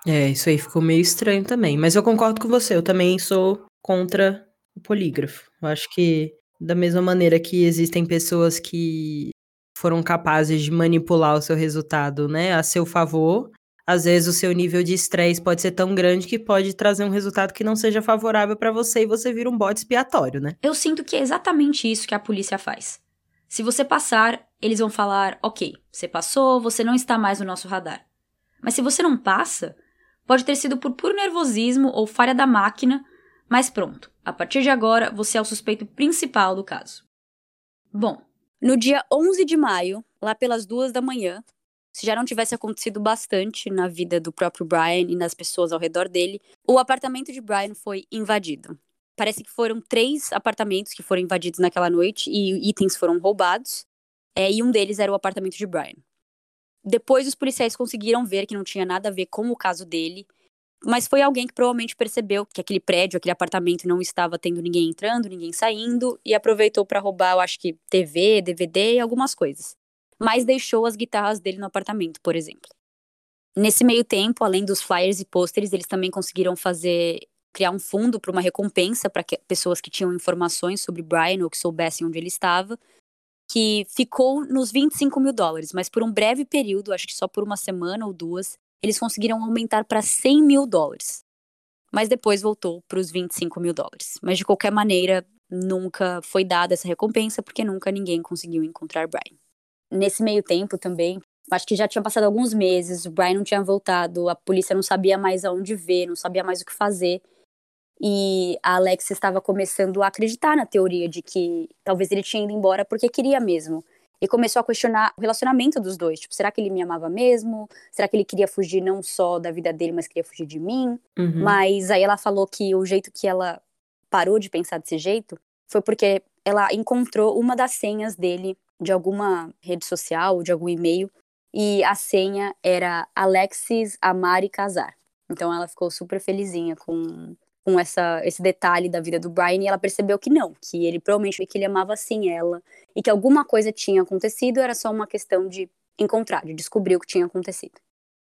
B: É, isso aí ficou meio estranho também, mas eu concordo com você, eu também sou contra o polígrafo. Eu acho que da mesma maneira que existem pessoas que foram capazes de manipular o seu resultado, né, a seu favor, às vezes o seu nível de estresse pode ser tão grande que pode trazer um resultado que não seja favorável para você e você vira um bode expiatório, né?
A: Eu sinto que é exatamente isso que a polícia faz. Se você passar, eles vão falar: ok, você passou, você não está mais no nosso radar. Mas se você não passa, pode ter sido por puro nervosismo ou falha da máquina mas pronto, a partir de agora você é o suspeito principal do caso. Bom, no dia 11 de maio, lá pelas duas da manhã, se já não tivesse acontecido bastante na vida do próprio Brian e nas pessoas ao redor dele, o apartamento de Brian foi invadido. Parece que foram três apartamentos que foram invadidos naquela noite e itens foram roubados, é, e um deles era o apartamento de Brian. Depois, os policiais conseguiram ver que não tinha nada a ver com o caso dele mas foi alguém que provavelmente percebeu que aquele prédio, aquele apartamento não estava tendo ninguém entrando, ninguém saindo e aproveitou para roubar, eu acho que TV, DVD e algumas coisas. Mas deixou as guitarras dele no apartamento, por exemplo. Nesse meio tempo, além dos flyers e pôsteres, eles também conseguiram fazer criar um fundo para uma recompensa para pessoas que tinham informações sobre Brian ou que soubessem onde ele estava, que ficou nos 25 mil dólares, mas por um breve período, acho que só por uma semana ou duas, eles conseguiram aumentar para 100 mil dólares. Mas depois voltou para os 25 mil dólares. Mas de qualquer maneira, nunca foi dada essa recompensa, porque nunca ninguém conseguiu encontrar Brian. Nesse meio tempo também, acho que já tinha passado alguns meses, o Brian não tinha voltado, a polícia não sabia mais aonde ver, não sabia mais o que fazer. E a Alex estava começando a acreditar na teoria de que talvez ele tinha ido embora porque queria mesmo e começou a questionar o relacionamento dos dois. Tipo, será que ele me amava mesmo? Será que ele queria fugir não só da vida dele, mas queria fugir de mim? Uhum. Mas aí ela falou que o jeito que ela parou de pensar desse jeito foi porque ela encontrou uma das senhas dele de alguma rede social, de algum e-mail, e a senha era Alexis Amar e Casar. Então ela ficou super felizinha com com essa, esse detalhe da vida do Brian e ela percebeu que não, que ele provavelmente que ele amava sim ela e que alguma coisa tinha acontecido, era só uma questão de encontrar, de descobrir o que tinha acontecido.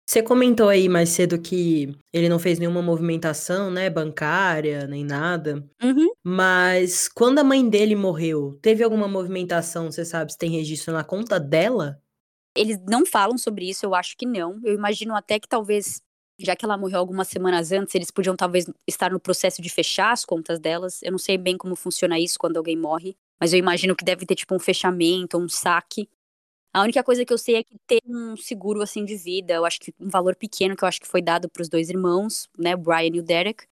B: Você comentou aí mais cedo que ele não fez nenhuma movimentação, né, bancária, nem nada.
A: Uhum.
B: Mas quando a mãe dele morreu, teve alguma movimentação, você sabe se tem registro na conta dela?
A: Eles não falam sobre isso, eu acho que não. Eu imagino até que talvez, já que ela morreu algumas semanas antes, eles podiam talvez estar no processo de fechar as contas delas. Eu não sei bem como funciona isso quando alguém morre, mas eu imagino que deve ter tipo um fechamento, um saque. A única coisa que eu sei é que ter um seguro assim de vida, eu acho que um valor pequeno que eu acho que foi dado para os dois irmãos, né, o Brian e o Derek.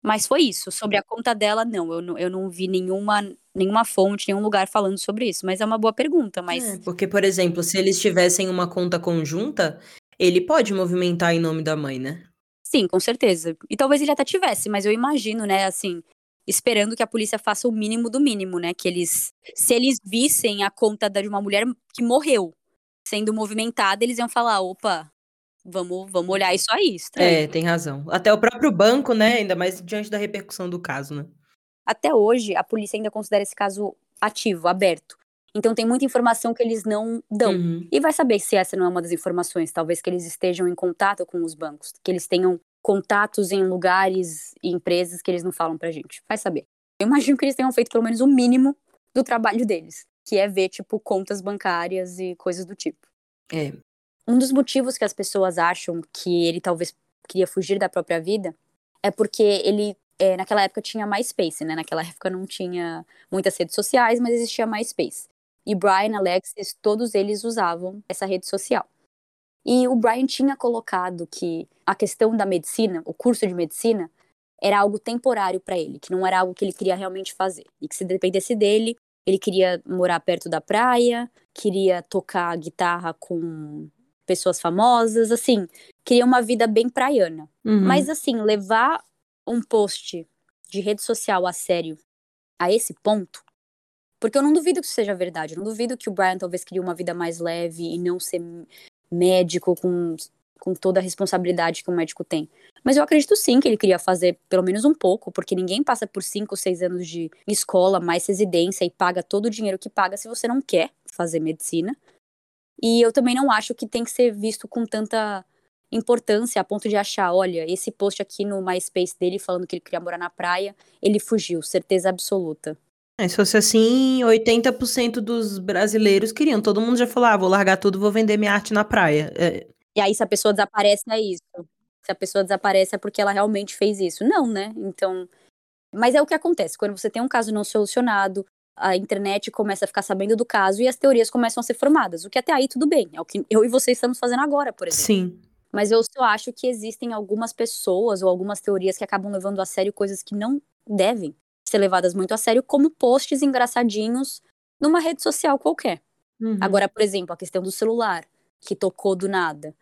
A: Mas foi isso. Sobre a conta dela, não. Eu não, eu não vi nenhuma, nenhuma fonte, nenhum lugar falando sobre isso. Mas é uma boa pergunta. Mas
B: É, porque, por exemplo, se eles tivessem uma conta conjunta, ele pode movimentar em nome da mãe, né?
A: sim, com certeza. E talvez ele até tivesse, mas eu imagino, né, assim, esperando que a polícia faça o mínimo do mínimo, né? Que eles. Se eles vissem a conta de uma mulher que morreu sendo movimentada, eles iam falar: opa, vamos, vamos olhar isso aí, estranho.
B: É, tem razão. Até o próprio banco, né? Ainda mais diante da repercussão do caso, né?
A: Até hoje, a polícia ainda considera esse caso ativo, aberto. Então tem muita informação que eles não dão.
B: Uhum.
A: E vai saber se essa não é uma das informações. Talvez que eles estejam em contato com os bancos, que eles tenham contatos em lugares e empresas que eles não falam pra gente. Vai saber. Eu imagino que eles tenham feito pelo menos o mínimo do trabalho deles, que é ver, tipo, contas bancárias e coisas do tipo.
B: É.
A: Um dos motivos que as pessoas acham que ele talvez queria fugir da própria vida é porque ele, é, naquela época, tinha MySpace, né? Naquela época não tinha muitas redes sociais, mas existia MySpace. E Brian, Alexis, todos eles usavam essa rede social. E o Brian tinha colocado que a questão da medicina, o curso de medicina, era algo temporário para ele, que não era algo que ele queria realmente fazer. E que se dependesse dele, ele queria morar perto da praia, queria tocar guitarra com pessoas famosas, assim, queria uma vida bem praiana.
B: Uhum.
A: Mas assim, levar um post de rede social a sério a esse ponto, porque eu não duvido que isso seja verdade, eu não duvido que o Brian talvez queria uma vida mais leve e não ser médico com, com toda a responsabilidade que um médico tem. Mas eu acredito sim que ele queria fazer pelo menos um pouco, porque ninguém passa por cinco, seis anos de escola, mais residência e paga todo o dinheiro que paga se você não quer fazer medicina. E eu também não acho que tem que ser visto com tanta importância a ponto de achar, olha, esse post aqui no MySpace dele falando que ele queria morar na praia, ele fugiu, certeza absoluta.
B: É, se fosse assim, 80% dos brasileiros queriam. Todo mundo já falou: ah, vou largar tudo, vou vender minha arte na praia. É,
A: E aí, se a pessoa desaparece, é isso. Se a pessoa desaparece, é porque ela realmente fez isso. Não, né? Então. Mas é o que acontece. Quando você tem um caso não solucionado, a internet começa a ficar sabendo do caso e as teorias começam a ser formadas. O que até aí tudo bem. É o que eu e você estamos fazendo agora, por exemplo.
B: sim.
A: Mas eu só acho que existem algumas pessoas ou algumas teorias que acabam levando a sério coisas que não devem ser levadas muito a sério, como posts engraçadinhos numa rede social qualquer.
B: Uhum.
A: Agora, por exemplo, a questão do celular, que tocou do nada.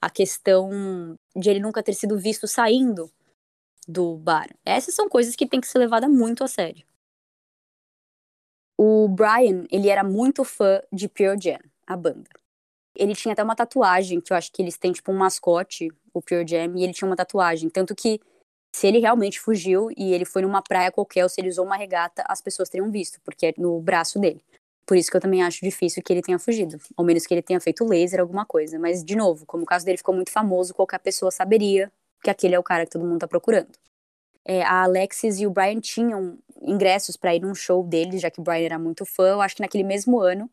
A: A questão de ele nunca ter sido visto saindo do bar. Essas são coisas que tem que ser levada muito a sério. O Brian, ele era muito fã de Pure Jam, a banda. Ele tinha até uma tatuagem, que eu acho que eles têm tipo um mascote, o Pure Jam, e ele tinha uma tatuagem. Tanto que se ele realmente fugiu e ele foi numa praia qualquer ou se ele usou uma regata, as pessoas teriam visto, porque é no braço dele. Por isso que eu também acho difícil que ele tenha fugido. Ao menos que ele tenha feito laser, alguma coisa. Mas, de novo, como o caso dele ficou muito famoso, qualquer pessoa saberia que aquele é o cara que todo mundo tá procurando. É, a Alexis e o Brian tinham ingressos para ir num show deles, já que o Brian era muito fã, eu acho que naquele mesmo ano.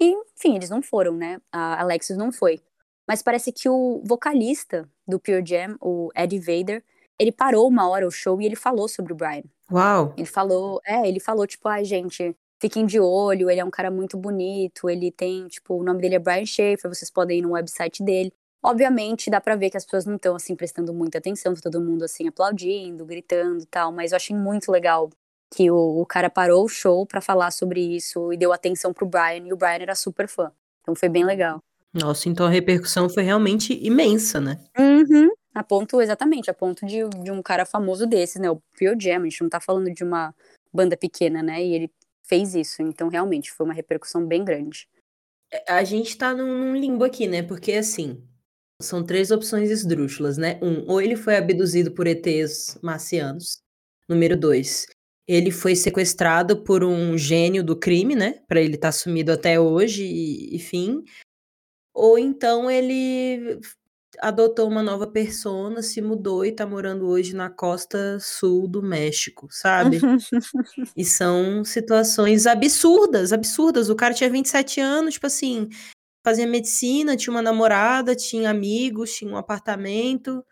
A: E, enfim, eles não foram, né? A Alexis não foi. Mas parece que o vocalista do Pure Jam, o Eddie Vader, ele parou uma hora o show e ele falou sobre o Brian.
B: Uau.
A: Ele falou, é, ele falou, tipo, ai, gente, fiquem de olho, ele é um cara muito bonito, ele tem, tipo, o nome dele é Brian Schaefer, vocês podem ir no website dele. Obviamente, dá pra ver que as pessoas não estão, assim, prestando muita atenção, tá todo mundo, assim, aplaudindo, gritando e tal, mas eu achei muito legal que o, o cara parou o show pra falar sobre isso e deu atenção pro Brian, e o Brian era super fã. Então foi bem legal.
B: Nossa, então a repercussão foi realmente imensa, né?
A: Uhum. A ponto, exatamente, a ponto de, de um cara famoso desses, né? O Pure Jam, a gente não tá falando de uma banda pequena, né? E ele fez isso, então realmente foi uma repercussão bem grande.
B: A gente tá num, limbo aqui, né? Porque assim, são três opções esdrúxulas, né? Um, ou ele foi abduzido por ETs marcianos. Número dois, ele foi sequestrado por um gênio do crime, né? Pra ele estar tá sumido até hoje, e, enfim. Ou então ele adotou uma nova persona, se mudou e tá morando hoje na costa sul do México, sabe? e são situações absurdas, absurdas. O cara tinha 27 anos, tipo assim, fazia medicina, tinha uma namorada, tinha amigos, tinha um apartamento,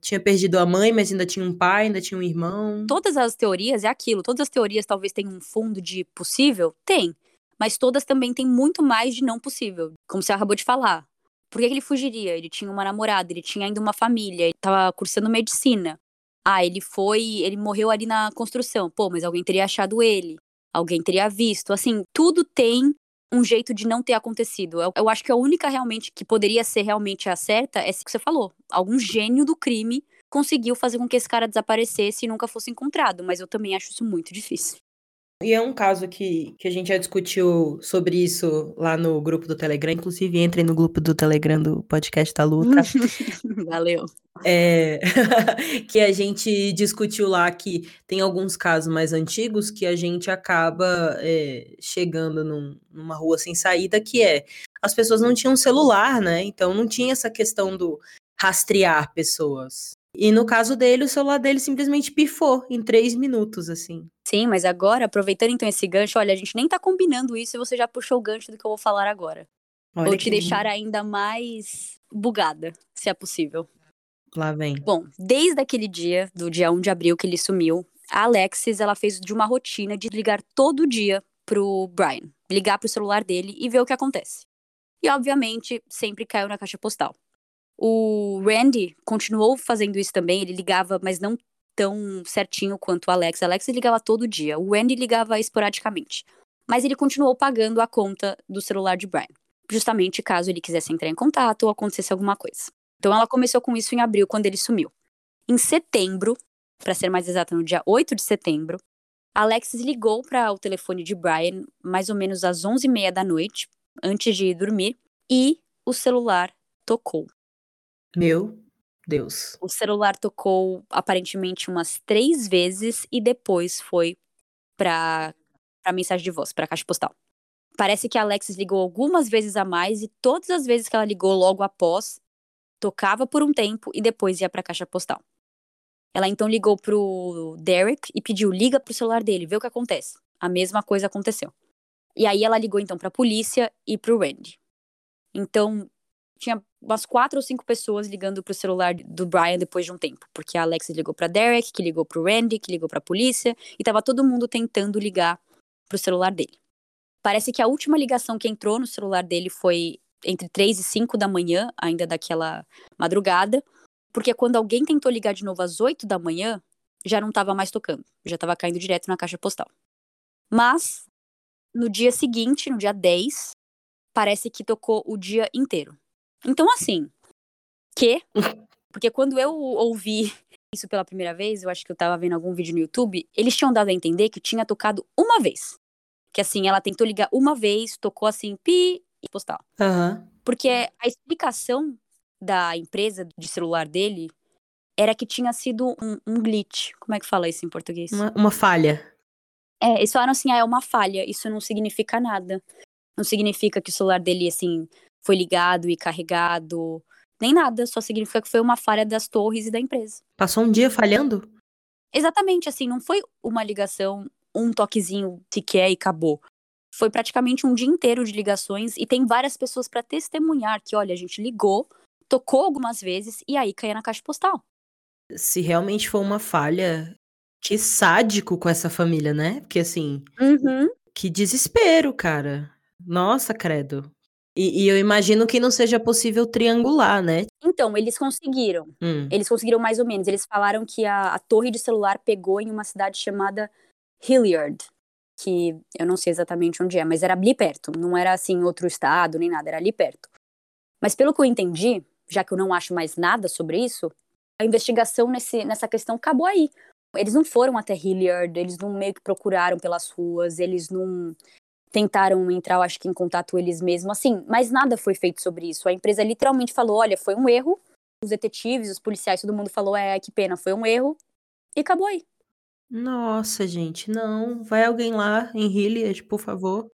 B: tinha perdido a mãe, mas ainda tinha um pai, ainda tinha um irmão.
A: Todas as teorias é aquilo, todas as teorias talvez tenham um fundo de possível? Tem. Mas todas também têm muito mais de não possível. Como você acabou de falar. Por que ele fugiria? Ele tinha uma namorada, ele tinha ainda uma família, ele estava cursando medicina. Ah, ele foi, ele morreu ali na construção. Pô, mas alguém teria achado ele, alguém teria visto. Assim, tudo tem um jeito de não ter acontecido. Eu, eu acho que a única realmente que poderia ser realmente a certa é o que você falou. Algum gênio do crime conseguiu fazer com que esse cara desaparecesse e nunca fosse encontrado, mas eu também acho isso muito difícil.
B: E é um caso que, que a gente já discutiu sobre isso lá no grupo do Telegram. Inclusive, entrem no grupo do Telegram do podcast da Luta.
A: Valeu.
B: É, que a gente discutiu lá que tem alguns casos mais antigos que a gente acaba é, chegando num, numa rua sem saída, que é as pessoas não tinham celular, né? Então não tinha essa questão do rastrear pessoas. E no caso dele, o celular dele simplesmente pifou em três minutos, assim.
A: Sim, mas agora, aproveitando então esse gancho, olha, a gente nem tá combinando isso e você já puxou o gancho do que eu vou falar agora. Olha vou te deixar ainda mais bugada, se é possível.
B: Lá vem.
A: Bom, desde aquele dia, do dia 1 de abril que ele sumiu, a Alexis, ela fez de uma rotina de ligar todo dia pro Brian. Ligar pro celular dele e ver o que acontece. E, obviamente, sempre caiu na caixa postal. O Randy continuou fazendo isso também, ele ligava, mas não tão certinho quanto o Alex. Alex ligava todo dia, o Randy ligava esporadicamente. Mas ele continuou pagando a conta do celular de Brian, justamente caso ele quisesse entrar em contato ou acontecesse alguma coisa. Então ela começou com isso em abril, quando ele sumiu. Em setembro, para ser mais exata, no dia 8 de setembro, Alexis ligou para o telefone de Brian mais ou menos às 11h30 da noite, antes de ir dormir, e o celular tocou.
B: Meu Deus.
A: O celular tocou aparentemente umas três vezes e depois foi para a mensagem de voz, para caixa postal. Parece que a Alexis ligou algumas vezes a mais e todas as vezes que ela ligou logo após, tocava por um tempo e depois ia para caixa postal. Ela então ligou pro Derek e pediu: liga pro celular dele, vê o que acontece. A mesma coisa aconteceu. E aí ela ligou então para a polícia e pro Randy. Então, tinha umas quatro ou cinco pessoas ligando pro celular do Brian depois de um tempo. Porque a Alex ligou pra Derek, que ligou pro Randy, que ligou pra polícia, e tava todo mundo tentando ligar pro celular dele. Parece que a última ligação que entrou no celular dele foi entre 3 e 5 da manhã, ainda daquela madrugada, porque quando alguém tentou ligar de novo às 8 da manhã, já não estava mais tocando, já estava caindo direto na caixa postal. Mas, no dia seguinte, no dia 10, parece que tocou o dia inteiro. Então, assim, que? Porque quando eu ouvi isso pela primeira vez, eu acho que eu tava vendo algum vídeo no YouTube, eles tinham dado a entender que tinha tocado uma vez. Que assim, ela tentou ligar uma vez, tocou assim, pi e postal.
B: Uhum.
A: Porque a explicação da empresa de celular dele era que tinha sido um, um glitch. Como é que fala isso em português?
B: Uma, uma falha.
A: É, eles falaram assim, ah, é uma falha. Isso não significa nada. Não significa que o celular dele, assim, foi ligado e carregado, nem nada, só significa que foi uma falha das torres e da empresa.
B: Passou um dia falhando?
A: Exatamente, assim, não foi uma ligação, um toquezinho sequer e acabou. Foi praticamente um dia inteiro de ligações e tem várias pessoas para testemunhar que, olha, a gente ligou, tocou algumas vezes e aí caía na caixa postal.
B: Se realmente foi uma falha, que sádico com essa família, né? Porque assim,
A: uhum.
B: que desespero, cara. Nossa, credo. E, e, eu imagino que não seja possível triangular, né?
A: Então, eles conseguiram.
B: Hum.
A: Eles conseguiram mais ou menos. Eles falaram que a, a, torre de celular pegou em uma cidade chamada Hilliard, que eu não sei exatamente onde é, mas era ali perto. Não era assim outro estado nem nada, era ali perto. Mas pelo que eu entendi, já que eu não acho mais nada sobre isso, a investigação nesse, nessa questão acabou aí. Eles não foram até Hilliard, eles não meio que procuraram pelas ruas, eles não tentaram entrar, eu acho que em contato eles mesmos, assim, mas nada foi feito sobre isso. A empresa literalmente falou: olha, foi um erro. Os detetives, os policiais, todo mundo falou: é, que pena, foi um erro. E acabou aí.
B: Nossa, gente, não. Vai alguém lá em Hilliard, por favor.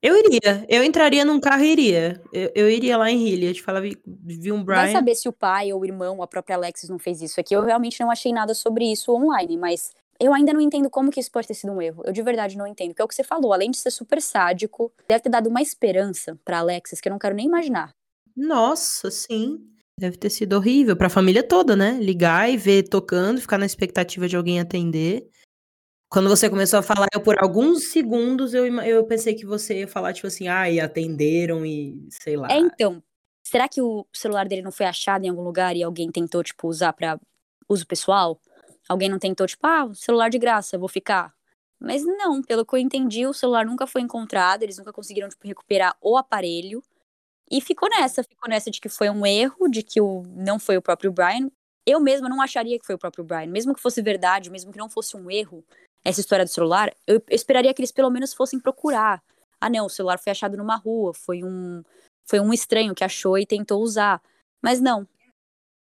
B: Eu iria, eu entraria num carro e iria. Eu, eu iria lá em Hilliard, falava, vi um Brian.
A: Vai saber se o pai ou o irmão, a própria Alexis não fez isso. Aqui eu realmente não achei nada sobre isso online, mas eu ainda não entendo como que isso pode ter sido um erro. Eu de verdade não entendo. Porque é o que você falou, além de ser super sádico, deve ter dado uma esperança pra Alexis que eu não quero nem imaginar.
B: Nossa, sim. Deve ter sido horrível pra família toda, né? Ligar e ver tocando, ficar na expectativa de alguém atender. Quando você começou a falar, eu por alguns segundos eu, eu pensei que você ia falar, tipo assim, ah, e atenderam e sei lá.
A: É, então. Será que o celular dele não foi achado em algum lugar e alguém tentou, tipo, usar pra uso pessoal? Alguém não tentou, tipo, ah, celular de graça, vou ficar. Mas não, pelo que eu entendi, o celular nunca foi encontrado, eles nunca conseguiram, tipo, recuperar o aparelho. E ficou nessa, ficou nessa de que foi um erro, de que o, não foi o próprio Brian. Eu mesma não acharia que foi o próprio Brian. Mesmo que fosse verdade, mesmo que não fosse um erro, essa história do celular, eu esperaria que eles pelo menos fossem procurar. Ah, não, o celular foi achado numa rua, foi um foi um estranho que achou e tentou usar. Mas não.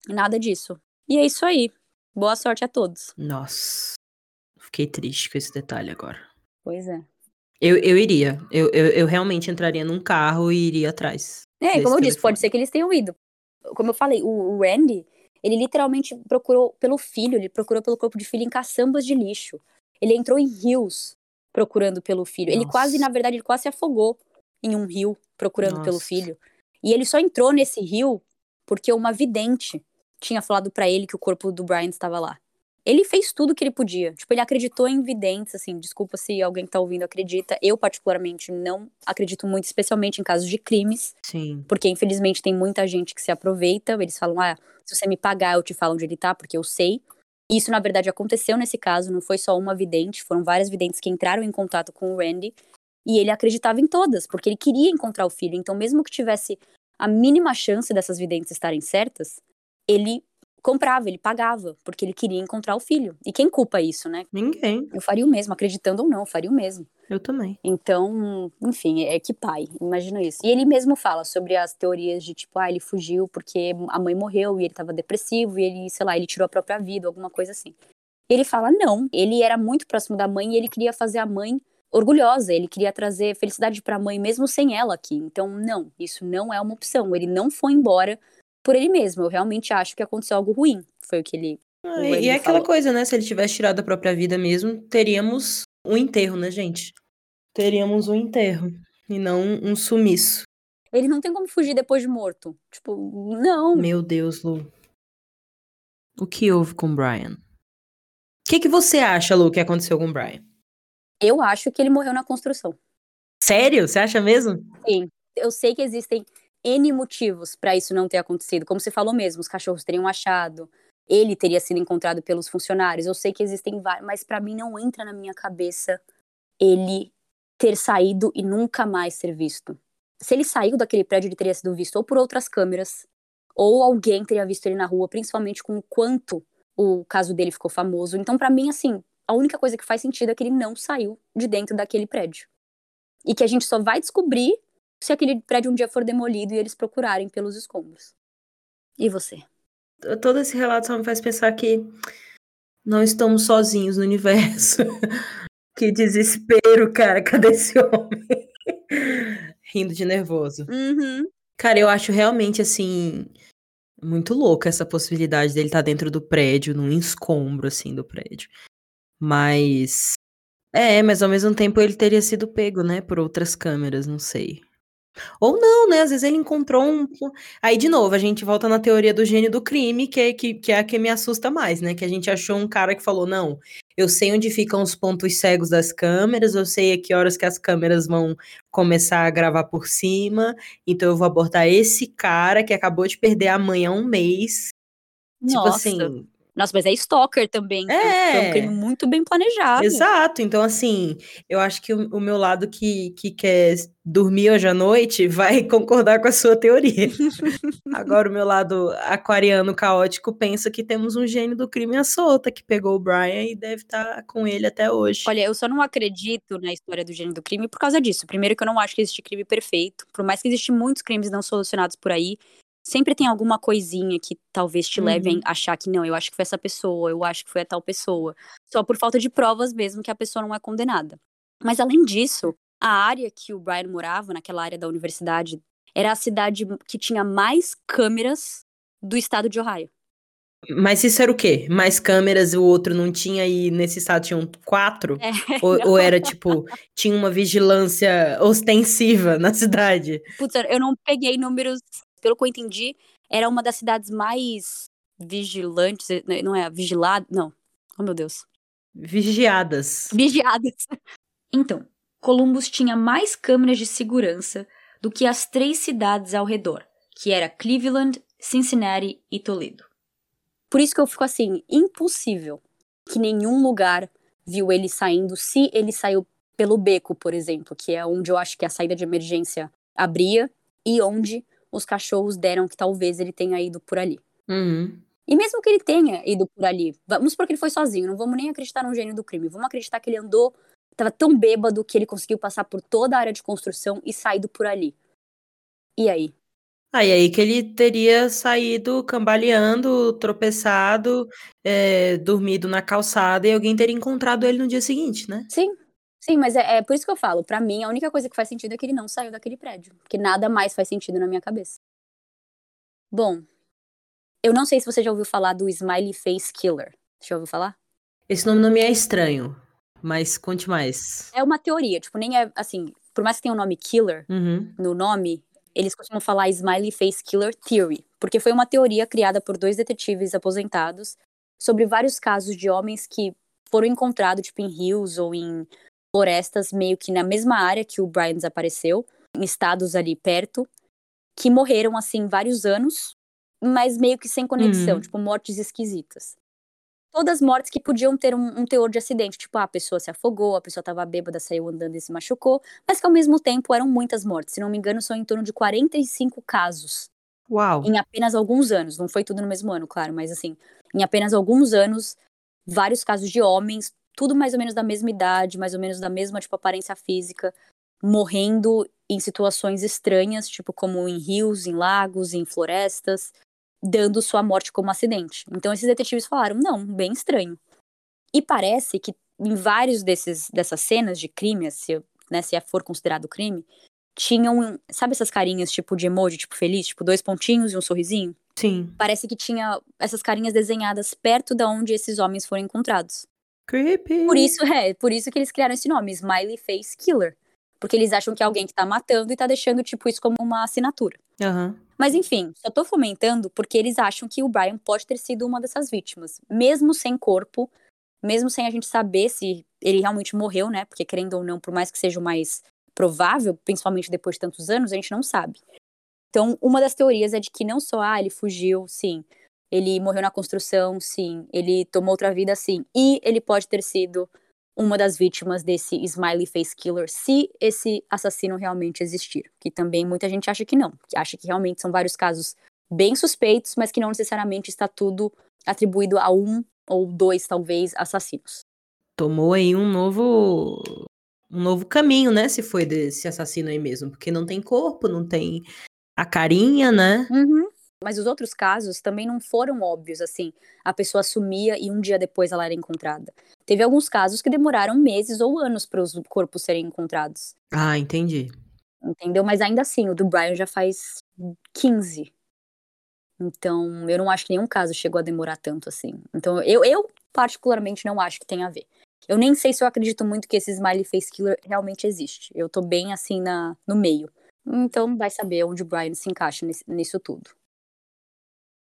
A: Nada disso. E é isso aí. Boa sorte a todos.
B: Nossa. Fiquei triste com esse detalhe agora.
A: Pois é.
B: Eu, eu iria. Eu, eu, eu realmente entraria num carro e iria atrás.
A: É, como eu disse, pode ser que eles tenham ido. Como eu falei, o, o Randy, ele literalmente procurou pelo filho, ele procurou pelo corpo de filho em caçambas de lixo. Ele entrou em rios procurando pelo filho. Nossa. Ele quase, na verdade, ele quase se afogou em um rio procurando Nossa. pelo filho. E ele só entrou nesse rio porque uma vidente tinha falado para ele que o corpo do Brian estava lá. Ele fez tudo que ele podia. Tipo, ele acreditou em videntes, assim. Desculpa se alguém que tá ouvindo acredita. Eu, particularmente, não acredito muito, especialmente em casos de crimes.
B: Sim.
A: Porque, infelizmente, tem muita gente que se aproveita. Eles falam, ah, se você me pagar, eu te falo onde ele tá, porque eu sei. Isso, na verdade, aconteceu nesse caso, não foi só uma vidente, foram várias videntes que entraram em contato com o Randy e ele acreditava em todas, porque ele queria encontrar o filho. Então, mesmo que tivesse a mínima chance dessas videntes estarem certas, ele comprava, ele pagava, porque ele queria encontrar o filho. E quem culpa isso, né?
B: Ninguém.
A: Eu faria o mesmo, acreditando ou não, eu faria o mesmo.
B: Eu também.
A: Então, enfim, é que pai, imagina isso. E ele mesmo fala sobre as teorias de tipo, ah, ele fugiu porque a mãe morreu e ele tava depressivo e ele, sei lá, ele tirou a própria vida, alguma coisa assim. E ele fala, não, ele era muito próximo da mãe e ele queria fazer a mãe orgulhosa, ele queria trazer felicidade para a mãe mesmo sem ela aqui. Então, não, isso não é uma opção. Ele não foi embora por ele mesmo. Eu realmente acho que aconteceu algo ruim. Foi o que ele.
B: Ah, e é aquela coisa, né? Se ele tivesse tirado a própria vida mesmo, teríamos um enterro, né, gente? Teríamos um enterro e não um sumiço.
A: Ele não tem como fugir depois de morto. Tipo, não.
B: Meu Deus, Lu. O que houve com o Brian? O que, que você acha, Lu, que aconteceu com o Brian?
A: Eu acho que ele morreu na construção.
B: Sério? Você acha mesmo?
A: Sim. Eu sei que existem N motivos para isso não ter acontecido. Como você falou mesmo, os cachorros teriam achado, ele teria sido encontrado pelos funcionários. Eu sei que existem vários, mas para mim não entra na minha cabeça ele ter saído e nunca mais ser visto. Se ele saiu daquele prédio, ele teria sido visto ou por outras câmeras, ou alguém teria visto ele na rua, principalmente com o quanto o caso dele ficou famoso. Então, para mim, assim, a única coisa que faz sentido é que ele não saiu de dentro daquele prédio. E que a gente só vai descobrir se aquele prédio um dia for demolido e eles procurarem pelos escombros. E você?
B: Todo esse relato só me faz pensar que não estamos sozinhos no universo. que desespero, cara. Cadê esse homem? Rindo de nervoso.
A: Uhum.
B: Cara, eu acho realmente assim. Muito louca essa possibilidade dele estar tá dentro do prédio, num escombro assim do prédio. Mas. É, mas ao mesmo tempo ele teria sido pego, né, por outras câmeras, não sei. Ou não, né? Às vezes ele encontrou um. Aí, de novo, a gente volta na teoria do gênio do crime, que é, que, que é a que me assusta mais, né? Que a gente achou um cara que falou: não, eu sei onde ficam os pontos cegos das câmeras, eu sei a que horas que as câmeras vão começar a gravar por cima, então eu vou abordar esse cara que acabou de perder a mãe há um mês. Tipo Nossa. Tipo assim,
A: nossa, mas é stalker também. É. é um crime muito bem planejado.
B: Exato. Então, assim, eu acho que o, o, meu lado que, que quer dormir hoje à noite vai concordar com a sua teoria. Agora, o meu lado aquariano caótico pensa que temos um gênio do crime à solta que pegou o Brian e deve estar tá com ele até hoje.
A: Olha, eu só não acredito na história do gênio do crime por causa disso. Primeiro, que eu não acho que existe crime perfeito. Por mais que existem muitos crimes não solucionados por aí, sempre tem alguma coisinha que talvez te uhum. leve a achar que não, eu acho que foi essa pessoa, eu acho que foi a tal pessoa. Só por falta de provas mesmo que a pessoa não é condenada. Mas além disso, A área que o Brian morava, naquela área da universidade, era a cidade que tinha mais câmeras do estado de Ohio.
B: Mas isso era o quê? Mais câmeras e o outro não tinha e nesse estado tinham quatro?
A: É,
B: ou, ou, era tipo, tinha uma vigilância ostensiva na cidade?
A: Putz, eu não peguei números, pelo que eu entendi, era uma das cidades mais vigilantes, né, não é? Vigilado? Não. Oh, meu Deus.
B: Vigiadas.
A: Vigiadas. Então, Columbus tinha mais câmeras de segurança do que as três cidades ao redor, que era Cleveland, Cincinnati e Toledo. Por isso que eu fico assim, impossível que nenhum lugar viu ele saindo, se ele saiu pelo beco, por exemplo, que é onde eu acho que a saída de emergência abria e onde os cachorros deram que talvez ele tenha ido por ali.
B: Uhum.
A: E mesmo que ele tenha ido por ali, vamos supor que ele foi sozinho, não vamos nem acreditar no gênio do crime, vamos acreditar que ele andou, estava tão bêbado que ele conseguiu passar por toda a área de construção e saído por ali. E aí?
B: Aí, aí que ele teria saído cambaleando, tropeçado, é, dormido na calçada e alguém teria encontrado ele no dia seguinte, né?
A: Sim, sim, mas é, é por isso que eu falo. Para mim, a única coisa que faz sentido é que ele não saiu daquele prédio, porque nada mais faz sentido na minha cabeça. Bom, eu não sei se você já ouviu falar do Smiley Face Killer. Já ouviu falar?
B: Esse nome não me é estranho, mas conte mais.
A: É uma teoria, tipo, nem é assim, por mais que tenha o um nome Killer
B: uhum.
A: no nome, eles costumam falar Smiley Face Killer Theory, porque foi uma teoria criada por dois detetives aposentados sobre vários casos de homens que foram encontrados, tipo, em rios ou em florestas, meio que na mesma área que o Brian desapareceu, em estados ali perto, que morreram, assim, vários anos, mas meio que sem conexão, uhum. tipo, mortes esquisitas todas mortes que podiam ter um, um, teor de acidente, tipo, ah, a pessoa se afogou, a pessoa estava bêbada, saiu andando e se machucou, mas que ao mesmo tempo eram muitas mortes. Se não me engano, são em torno de 45 casos.
B: Uau!
A: Em apenas alguns anos. Não foi tudo no mesmo ano, claro, mas assim, em apenas alguns anos, vários casos de homens, tudo mais ou menos da mesma idade, mais ou menos da mesma, tipo, aparência física, morrendo em situações estranhas, tipo, como em rios, em lagos, em florestas, dando sua morte como acidente. Então esses detetives falaram, não, bem estranho. E parece que em vários desses dessas cenas de crime, se, né, se for considerado crime, tinham, sabe essas carinhas tipo de emoji, tipo feliz, tipo dois pontinhos e um sorrisinho?
B: Sim.
A: Parece que tinha essas carinhas desenhadas perto da onde esses homens foram encontrados.
B: Creepy.
A: Por isso, é, por isso que eles criaram esse nome, Smiley Face Killer. Porque eles acham que é alguém que tá matando e tá deixando, tipo, isso como uma assinatura.
B: Uhum.
A: Mas enfim, só tô fomentando porque eles acham que o Brian pode ter sido uma dessas vítimas, mesmo sem corpo, mesmo sem a gente saber se ele realmente morreu, né? Porque querendo ou não, por mais que seja o mais provável, principalmente depois de tantos anos, a gente não sabe. Então, uma das teorias é de que não só ah, ele fugiu, sim, ele morreu na construção, sim, ele tomou outra vida, sim, e ele pode ter sido uma das vítimas desse Smiley Face Killer, se esse assassino realmente existir. Que também muita gente acha que não, que acha que realmente são vários casos bem suspeitos, mas que não necessariamente está tudo atribuído a um ou dois, talvez, assassinos.
B: Tomou aí um novo um novo caminho, né? Se foi desse assassino aí mesmo, porque não tem corpo, não tem a carinha, né?
A: Uhum. Mas os outros casos também não foram óbvios, assim. A pessoa sumia e um dia depois ela era encontrada. Teve alguns casos que demoraram meses ou anos para os corpos serem encontrados.
B: Ah, entendi.
A: Entendeu? Mas ainda assim, o do Brian já faz 15. Então, eu não acho que nenhum caso chegou a demorar tanto assim. Então, eu, eu particularmente não acho que tem a ver. Eu nem sei se eu acredito muito que esse Smiley Face Killer realmente existe. Eu tô bem assim na, no meio. Então, vai saber onde o Brian se encaixa nesse, nisso tudo.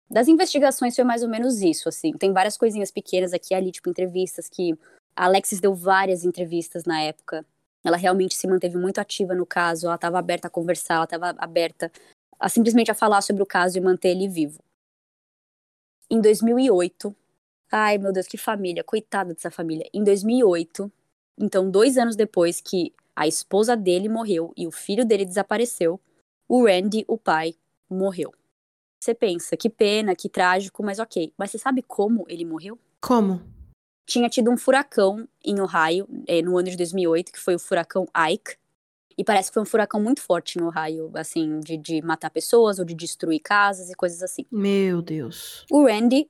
A: Das investigações foi mais ou menos isso, assim. Tem várias coisinhas pequenas aqui ali, tipo entrevistas que a Alexis deu várias entrevistas na época. Ela realmente se manteve muito ativa no caso, ela estava aberta a conversar, ela estava aberta a simplesmente a falar sobre o caso e manter ele vivo. Em 2008, ai meu Deus, que família, coitada dessa família. Em 2008, então dois anos depois que a esposa dele morreu e o filho dele desapareceu, o Randy, o pai, morreu. Você pensa, que pena, que trágico, mas ok. Mas você sabe como ele morreu?
B: Como?
A: Tinha tido um furacão em Ohio, é, no ano de 2008, que foi o furacão Ike. E parece que foi um furacão muito forte em Ohio, assim, de, de matar pessoas ou de destruir casas e coisas assim.
B: Meu Deus.
A: O Randy,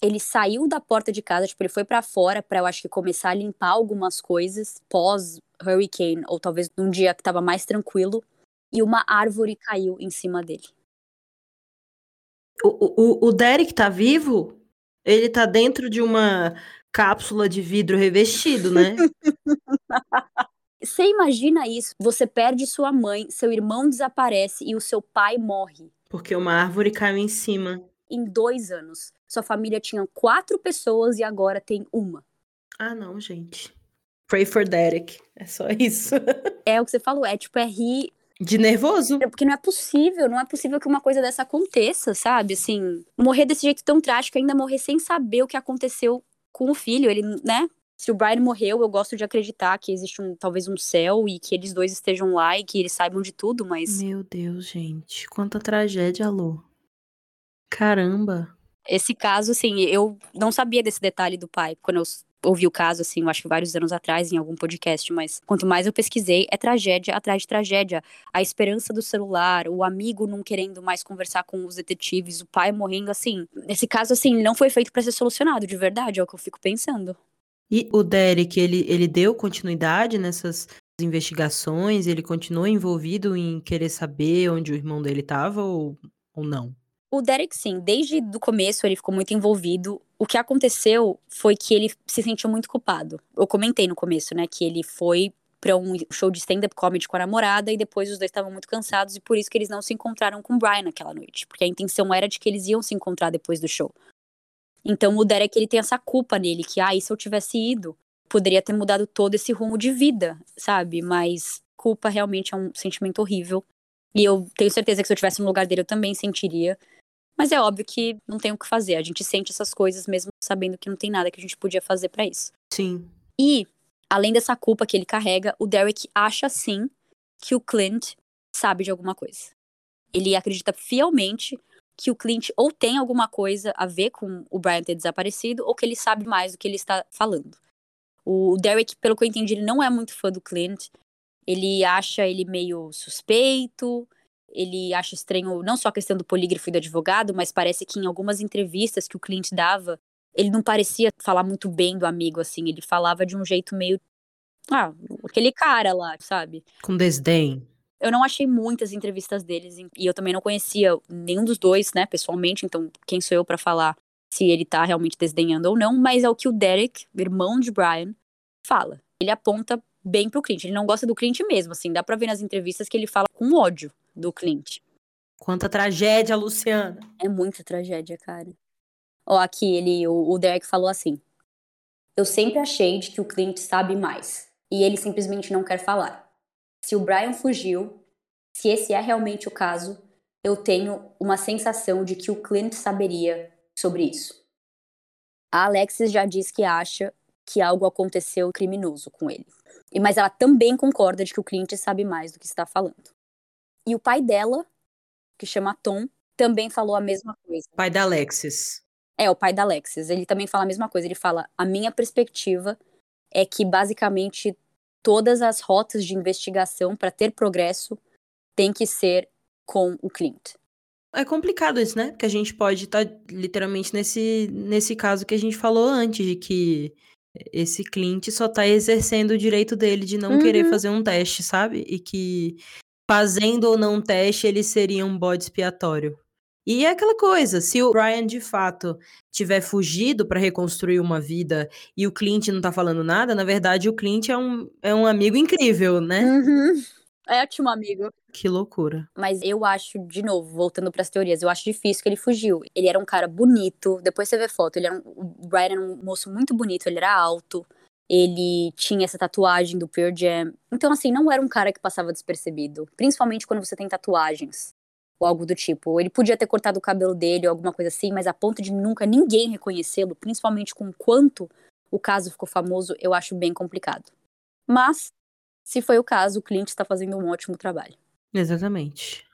A: ele saiu da porta de casa, tipo, ele foi para fora para eu acho que começar a limpar algumas coisas pós hurricane ou talvez num dia que tava mais tranquilo e uma árvore caiu em cima dele.
B: O, o, o Derek tá vivo? Ele tá dentro de uma cápsula de vidro revestido, né?
A: Você imagina isso? Você perde sua mãe, seu irmão desaparece e o seu pai morre.
B: Porque uma árvore caiu em cima.
A: Em dois anos. Sua família tinha quatro pessoas e agora tem uma.
B: Ah, não, gente. Pray for Derek. É só isso.
A: é o que você falou, é tipo, é rir.
B: De nervoso.
A: É porque não é possível, não é possível que uma coisa dessa aconteça, sabe? Assim, morrer desse jeito tão trágico, ainda morrer sem saber o que aconteceu com o filho. Ele, né? Se o Brian morreu, eu gosto de acreditar que existe um, talvez um céu e que eles dois estejam lá e que eles saibam de tudo, mas.
B: Meu Deus, gente. Quanta tragédia, Alô. Caramba.
A: Esse caso, assim, eu não sabia desse detalhe do pai quando eu ouvi o caso, assim, eu acho que vários anos atrás, em algum podcast, mas quanto mais eu pesquisei, é tragédia atrás de tragédia. A esperança do celular, o amigo não querendo mais conversar com os detetives, o pai morrendo, assim. Esse caso, assim, não foi feito para ser solucionado, de verdade, é o que eu fico pensando.
B: E o Derek, ele, ele deu continuidade nessas investigações? Ele continuou envolvido em querer saber onde o irmão dele estava ou, ou não?
A: O Derek, sim, desde o começo ele ficou muito envolvido. O que aconteceu foi que ele se sentiu muito culpado. Eu comentei no começo, né, que ele foi para um show de stand-up comedy com a namorada e depois os dois estavam muito cansados e por isso que eles não se encontraram com o Brian naquela noite, porque a intenção era de que eles iam se encontrar depois do show. Então o Derek ele tem essa culpa nele que ah, e se eu tivesse ido, poderia ter mudado todo esse rumo de vida, sabe? Mas culpa realmente é um sentimento horrível. E eu tenho certeza que se eu tivesse no lugar dele eu também sentiria. Mas é óbvio que não tem o que fazer. A gente sente essas coisas mesmo sabendo que não tem nada que a gente podia fazer para isso.
B: Sim.
A: E, além dessa culpa que ele carrega, o Derek acha sim que o Clint sabe de alguma coisa. Ele acredita fielmente que o Clint ou tem alguma coisa a ver com o Brian ter desaparecido ou que ele sabe mais do que ele está falando. O Derek, pelo que eu entendi, ele não é muito fã do Clint. Ele acha ele meio suspeito, ele acha estranho não só a questão do polígrafo e do advogado, mas parece que em algumas entrevistas que o Clint dava, ele não parecia falar muito bem do amigo, assim. Ele falava de um jeito meio. Ah, aquele cara lá, sabe?
B: Com desdém.
A: Eu não achei muitas entrevistas deles e eu também não conhecia nenhum dos dois, né, pessoalmente, então quem sou eu para falar se ele tá realmente desdenhando ou não, mas é o que o Derek, irmão de Brian, fala. Ele aponta bem pro Clint. Ele não gosta do Clint mesmo, assim, dá pra ver nas entrevistas que ele fala com ódio do Clint.
B: Quanta tragédia, Luciana.
A: É muita tragédia, cara. Ó, aqui ele, o, o Derek falou assim: Eu sempre achei de que o Clint sabe mais, e ele simplesmente não quer falar. Se o Brian fugiu, se esse é realmente o caso, eu tenho uma sensação de que o Clint saberia sobre isso. A Alexis já diz que acha que algo aconteceu criminoso com ele. Mas ela também concorda de que o Clint sabe mais do que está falando. E o pai dela, que chama Tom, também falou a mesma coisa.
B: Pai da Alexis.
A: É, o pai da Alexis. Ele também fala a mesma coisa. Ele fala: a minha perspectiva é que basicamente todas as rotas de investigação para ter progresso tem que ser com o Clint.
B: É complicado isso, né? Porque a gente pode estar tá, literalmente nesse, nesse caso que a gente falou antes, de que esse Clint só tá exercendo o direito dele de não uhum. querer fazer um teste, sabe? E que fazendo ou não teste, ele seria um bode expiatório. E é aquela coisa, se o Brian de fato tiver fugido para reconstruir uma vida e o Clint não tá falando nada, na verdade o Clint é um, é um amigo incrível, né?
A: Uhum. É ótimo amigo.
B: Que loucura.
A: Mas eu acho, de novo, voltando para as teorias, eu acho difícil que ele fugiu. Ele era um cara bonito, depois você vê foto, ele era um, o Brian era um moço muito bonito, ele era alto, ele tinha essa tatuagem do Pearl Jam. Então, assim, não era um cara que passava despercebido. Principalmente quando você tem tatuagens. Ou algo do tipo. Ele podia ter cortado o cabelo dele ou alguma coisa assim, mas a ponto de nunca ninguém reconhecê-lo, principalmente com quanto o caso ficou famoso, eu acho bem complicado. Mas, se foi o caso, o Clint está fazendo um ótimo trabalho.
B: Exatamente.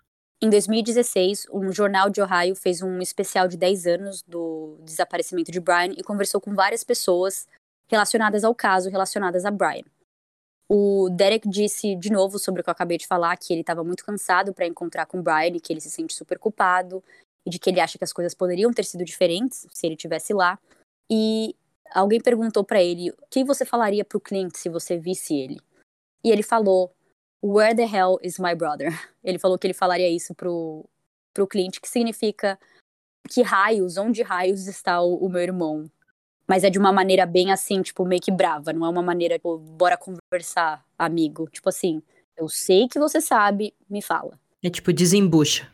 A: Em 2016, um jornal de Ohio fez um especial de 10 anos do desaparecimento de Brian e conversou com várias pessoas relacionadas ao caso, relacionadas a Brian. O Derek disse de novo sobre o que eu acabei de falar, que ele estava muito cansado para encontrar com Brian e que ele se sente super culpado e de que ele acha que as coisas poderiam ter sido diferentes se ele tivesse lá. E alguém perguntou para ele: "O que você falaria pro Clint se você visse ele?" E ele falou: "Where the hell is my brother?" Ele falou que ele falaria isso pro pro Clint, que significa que raios, onde raios está o, o meu irmão? Mas é de uma maneira bem assim, tipo, meio que brava, não é uma maneira, tipo, bora conversar, amigo. Tipo assim, eu sei que você sabe, me fala.
B: É tipo, desembucha.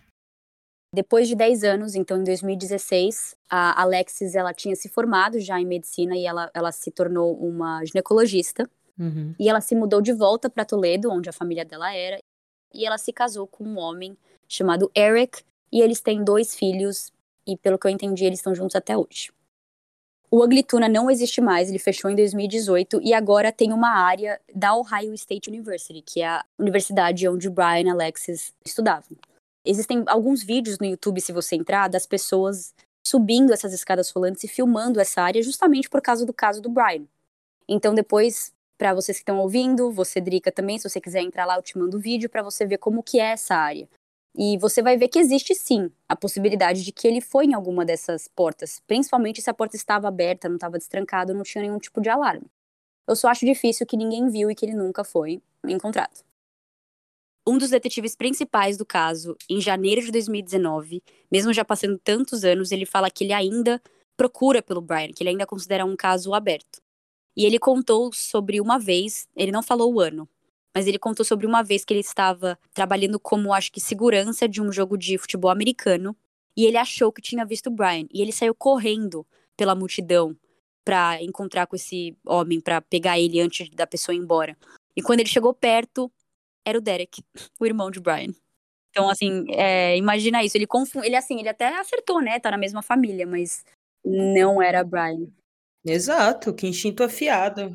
A: Depois de 10 anos, então em 2016, a Alexis ela tinha se formado já em medicina e ela, ela se tornou uma ginecologista.
B: Uhum.
A: E ela se mudou de volta para Toledo, onde a família dela era, e ela se casou com um homem chamado Eric, e eles têm dois filhos, e pelo que eu entendi, eles estão juntos até hoje. O Aglituna não existe mais, ele fechou em 2018 e agora tem uma área da Ohio State University, que é a universidade onde Brian e Alexis estudavam. Existem alguns vídeos no YouTube, se você entrar, das pessoas subindo essas escadas rolantes e filmando essa área justamente por causa do caso do Brian. Então depois, para vocês que estão ouvindo, você Drica também, se você quiser entrar lá, eu te mando o vídeo para você ver como que é essa área. E você vai ver que existe sim a possibilidade de que ele foi em alguma dessas portas, principalmente se a porta estava aberta, não estava destrancada, não tinha nenhum tipo de alarme. Eu só acho difícil que ninguém viu e que ele nunca foi encontrado. Um dos detetives principais do caso, em janeiro de 2019, mesmo já passando tantos anos, ele fala que ele ainda procura pelo Brian, que ele ainda considera um caso aberto. E ele contou sobre uma vez, ele não falou o ano, mas ele contou sobre uma vez que ele estava trabalhando como, acho que, segurança de um jogo de futebol americano. E ele achou que tinha visto o Brian. E ele saiu correndo pela multidão para encontrar com esse homem, para pegar ele antes da pessoa ir embora. E quando ele chegou perto, era o Derek, o irmão de Brian. Então, assim, é, imagina isso. Ele confunde. Ele, assim, ele até acertou, né? Tá na mesma família, mas não era Brian.
B: Exato, que instinto afiado.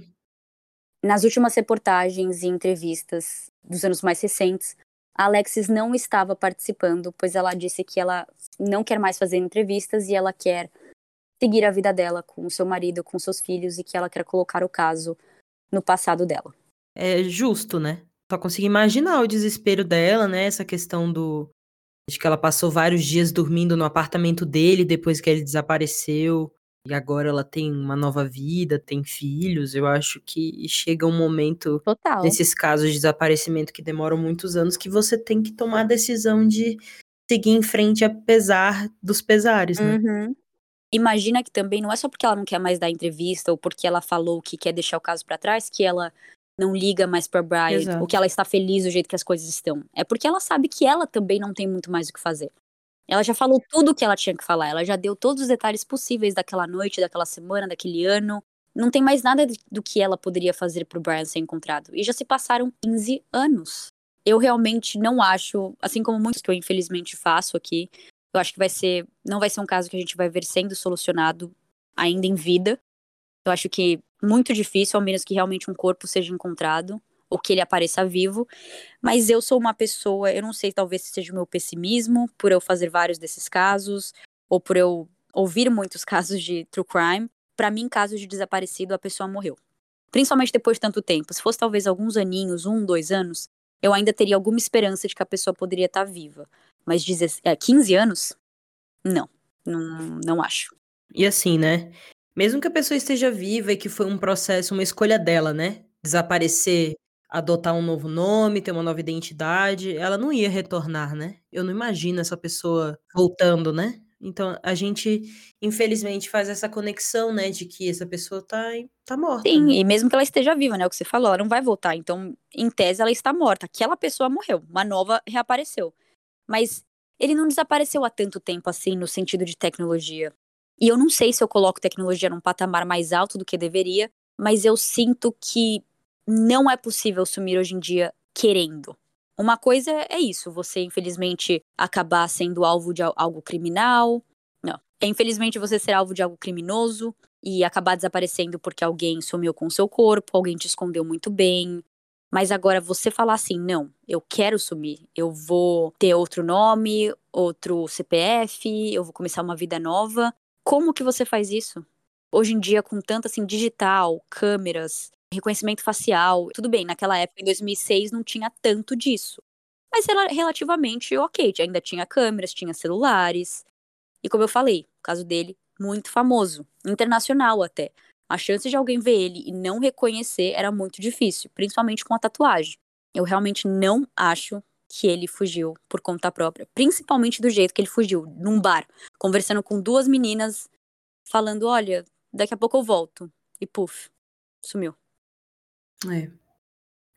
A: Nas últimas reportagens e entrevistas dos anos mais recentes, a Alexis não estava participando, pois ela disse que ela não quer mais fazer entrevistas e ela quer seguir a vida dela com seu marido, com seus filhos e que ela quer colocar o caso no passado dela.
B: É justo, né? Só consigo imaginar o desespero dela, né? Essa questão do de que ela passou vários dias dormindo no apartamento dele depois que ele desapareceu e agora ela tem uma nova vida, tem filhos. Eu acho que chega um momento
A: Total.
B: nesses casos de desaparecimento que demoram muitos anos que você tem que tomar a decisão de seguir em frente apesar dos pesares, né?
A: Uhum. Imagina que também não é só porque ela não quer mais dar entrevista ou porque ela falou que quer deixar o caso para trás que ela não liga mais para Brian
B: Exato.
A: ou que ela está feliz do jeito que as coisas estão. É porque ela sabe que ela também não tem muito mais o que fazer. Ela já falou tudo o que ela tinha que falar. Ela já deu todos os detalhes possíveis daquela noite, daquela semana, daquele ano. Não tem mais nada do que ela poderia fazer pro Brian ser encontrado. E já se passaram 15 anos. Eu realmente não acho, assim como muitos que eu infelizmente faço aqui, eu acho que vai ser, não vai ser um caso que a gente vai ver sendo solucionado ainda em vida. Eu acho que muito difícil, ao menos que realmente um corpo seja encontrado ou que ele apareça vivo. Mas eu sou uma pessoa, eu não sei, talvez seja o meu pessimismo, por eu fazer vários desses casos, ou por eu ouvir muitos casos de true crime. Para mim, casos de desaparecido, a pessoa morreu. Principalmente depois de tanto tempo. Se fosse talvez alguns aninhos, um, dois anos, eu ainda teria alguma esperança de que a pessoa poderia estar tá viva. Mas 15 anos? Não, não, não acho.
B: E assim, né? Mesmo que a pessoa esteja viva e que foi um processo, uma escolha dela, né? Desaparecer adotar um novo nome, ter uma nova identidade, ela não ia retornar, né? Eu não imagino essa pessoa voltando, né? Então a gente, infelizmente, faz essa conexão, né, de que essa pessoa tá, tá morta.
A: Sim,
B: né?
A: e mesmo que ela esteja viva, né? O que você falou, ela não vai voltar. Então, em tese, ela está morta. Aquela pessoa morreu, uma nova reapareceu. Mas ele não desapareceu há tanto tempo assim, no sentido de tecnologia. E eu não sei se eu coloco tecnologia num patamar mais alto do que deveria, mas eu sinto que não é possível sumir hoje em dia querendo. Uma coisa é isso, você infelizmente acabar sendo alvo de algo criminal. Não. É infelizmente você ser alvo de algo criminoso e acabar desaparecendo porque alguém sumiu com seu corpo, alguém te escondeu muito bem. Mas agora você falar assim, não, eu quero sumir, eu vou ter outro nome, outro CPF, eu vou começar uma vida nova. Como que você faz isso? Hoje em dia, com tanto assim, digital, câmeras, reconhecimento facial. Tudo bem, naquela época, em 2006, não tinha tanto disso. Mas era relativamente ok, ainda tinha câmeras, tinha celulares. E como eu falei, o caso dele, muito famoso, internacional até. A chance de alguém ver ele e não reconhecer era muito difícil, principalmente com a tatuagem. Eu realmente não acho que ele fugiu por conta própria, principalmente do jeito que ele fugiu, num bar, conversando com duas meninas, falando: "Olha, daqui a pouco eu volto". E puf, sumiu.
B: É.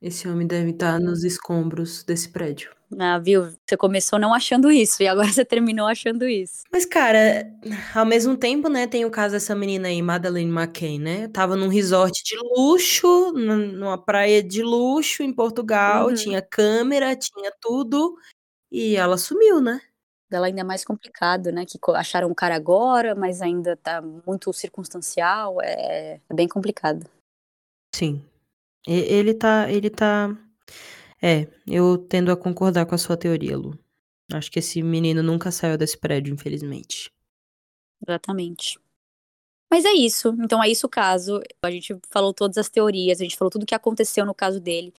B: Esse homem deve estar nos escombros desse prédio.
A: Ah, viu? Você começou não achando isso e agora você terminou achando isso.
B: Mas, cara, ao mesmo tempo, né, tem o caso dessa menina aí, Madeleine McCain, né? Tava num resort de luxo, numa praia de luxo em Portugal,
A: Uhum.
B: tinha câmera, tinha tudo, e ela sumiu, né?
A: Dela ainda é mais complicado, né? Que acharam o cara agora, mas ainda tá muito circunstancial. É, é bem complicado.
B: Sim. Ele tá, ele tá. É, eu tendo a concordar com a sua teoria, Lu. Acho que esse menino nunca saiu desse prédio, infelizmente.
A: Exatamente. Mas é isso. Então é isso o caso. A gente falou todas as teorias, a gente falou tudo o que aconteceu no caso dele.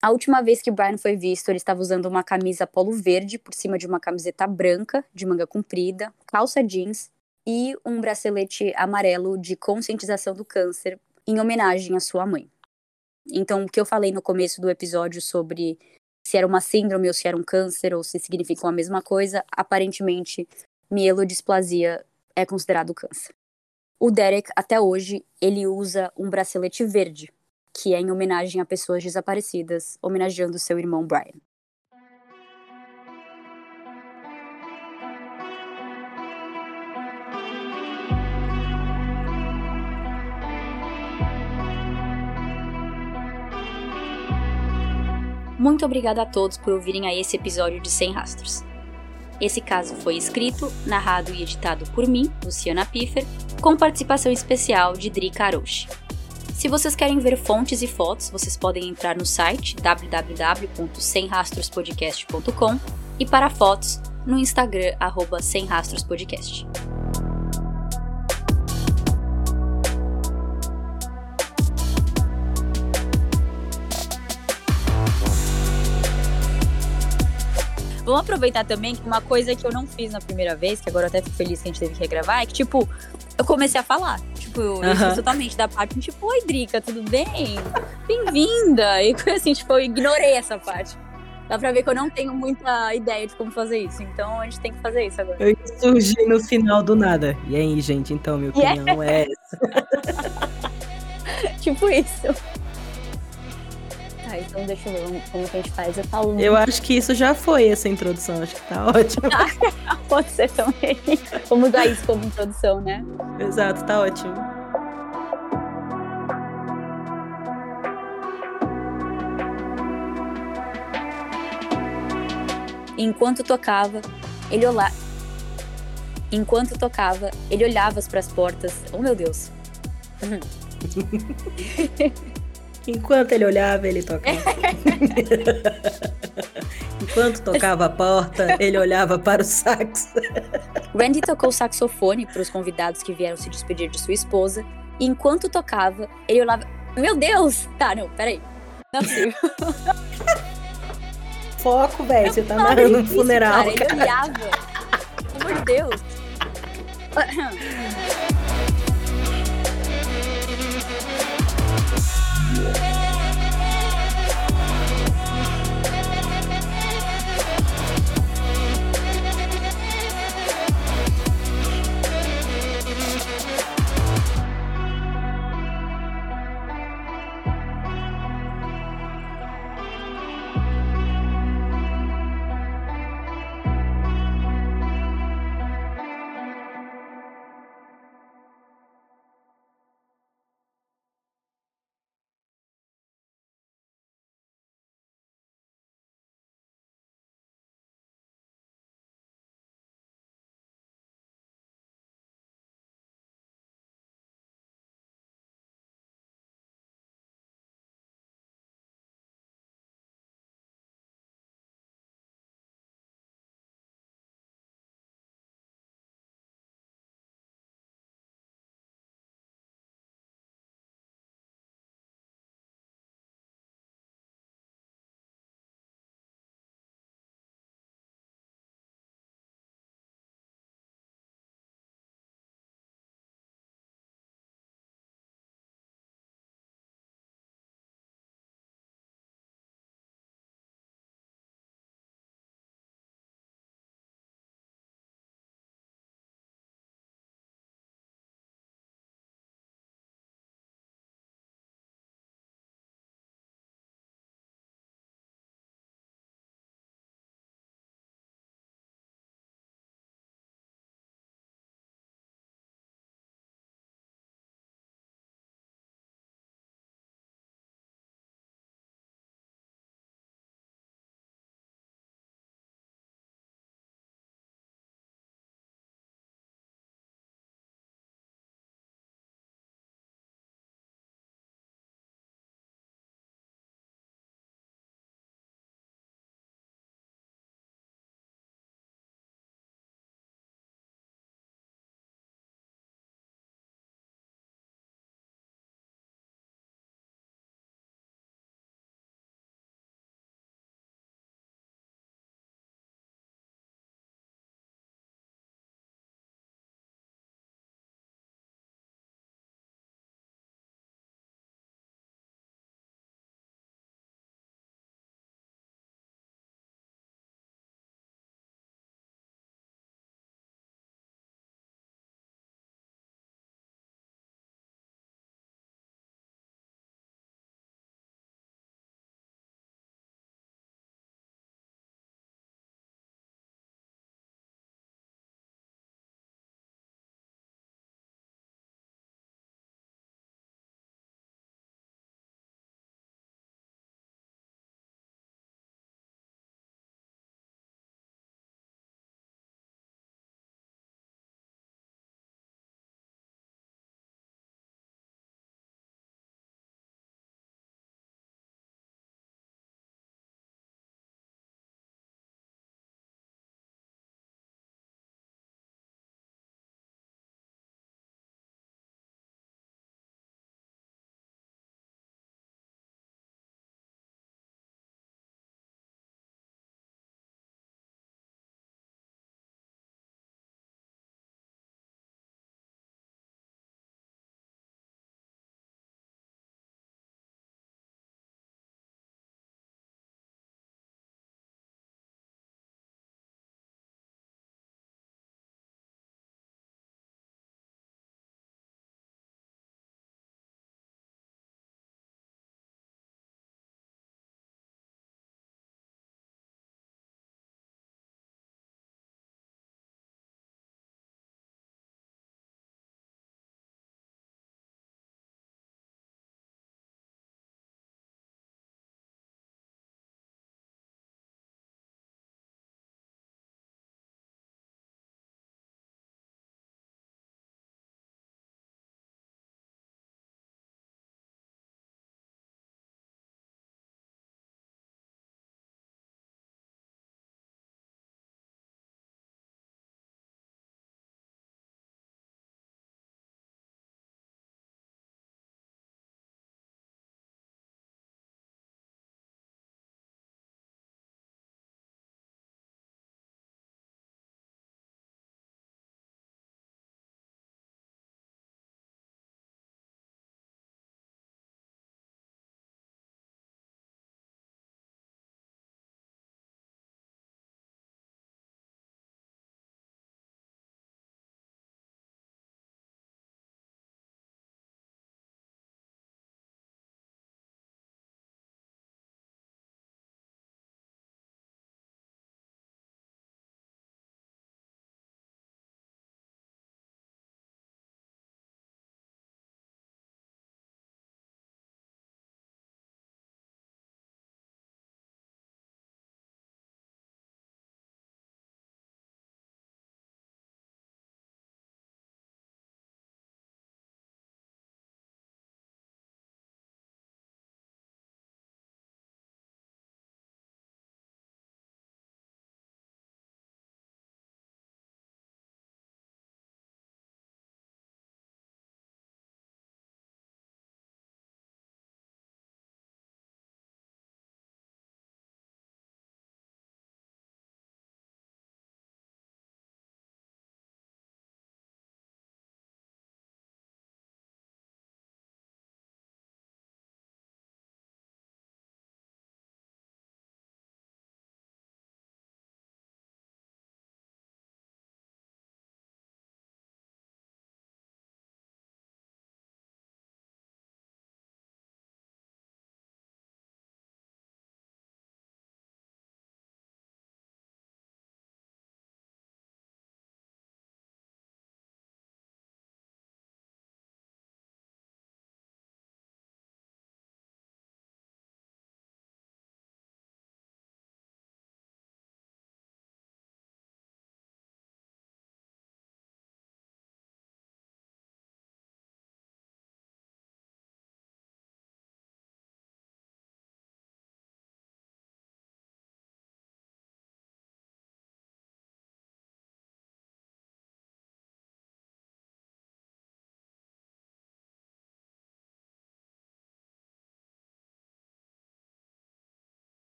A: A última vez que o Brian foi visto, ele estava usando uma camisa polo verde por cima de uma camiseta branca, de manga comprida, calça jeans e um bracelete amarelo de conscientização do câncer, em homenagem à sua mãe. Então, o que eu falei no começo do episódio sobre se era uma síndrome ou se era um câncer ou se significam a mesma coisa, aparentemente, mielodisplasia é considerado câncer. O Derek, até hoje, ele usa um bracelete verde, que é em homenagem a pessoas desaparecidas, homenageando seu irmão Brian. Muito obrigada a todos por ouvirem a esse episódio de Sem Rastros. Esse caso foi escrito, narrado e editado por mim, Luciana Piffer, com participação especial de Dri Karoshi. Se vocês querem ver fontes e fotos, vocês podem entrar no site www.semrastrospodcast.com e para fotos no Instagram arroba semrastrospodcast. Vamos aproveitar também que uma coisa que eu não fiz na primeira vez, que agora eu até fico feliz que a gente teve que regravar, é que, tipo, eu comecei a falar. Tipo, eu esqueci totalmente da parte, tipo, oi, Drica, tudo bem? Bem-vinda! E assim, tipo, eu ignorei essa parte. Dá pra ver que eu não tenho muita ideia de como fazer isso, então a gente tem que fazer isso agora.
B: Eu ia surgir no final do nada. E aí, gente, então, minha
A: aí?
B: opinião é essa.
A: tipo isso. Tá, então deixa eu ver como- que a gente faz. Eu falo.
B: Eu acho que isso já foi essa introdução, acho que tá ótimo.
A: Pode ser também. Vamos usar isso como introdução, né?
B: Exato, tá ótimo.
A: Enquanto tocava, ele olhava. Enquanto tocava, ele olhava para as portas. Oh meu Deus.
B: Enquanto ele olhava, ele tocava. Enquanto tocava a porta, ele olhava para o sax.
A: Randy tocou saxofone para os convidados que vieram se despedir de sua esposa. E enquanto tocava, ele olhava. Meu Deus! Tá, não, peraí. Não é possível.
B: Foco, velho. Você tá narrando um funeral,
A: cara.
B: cara.
A: Ele olhava. Pelo amor de Deus.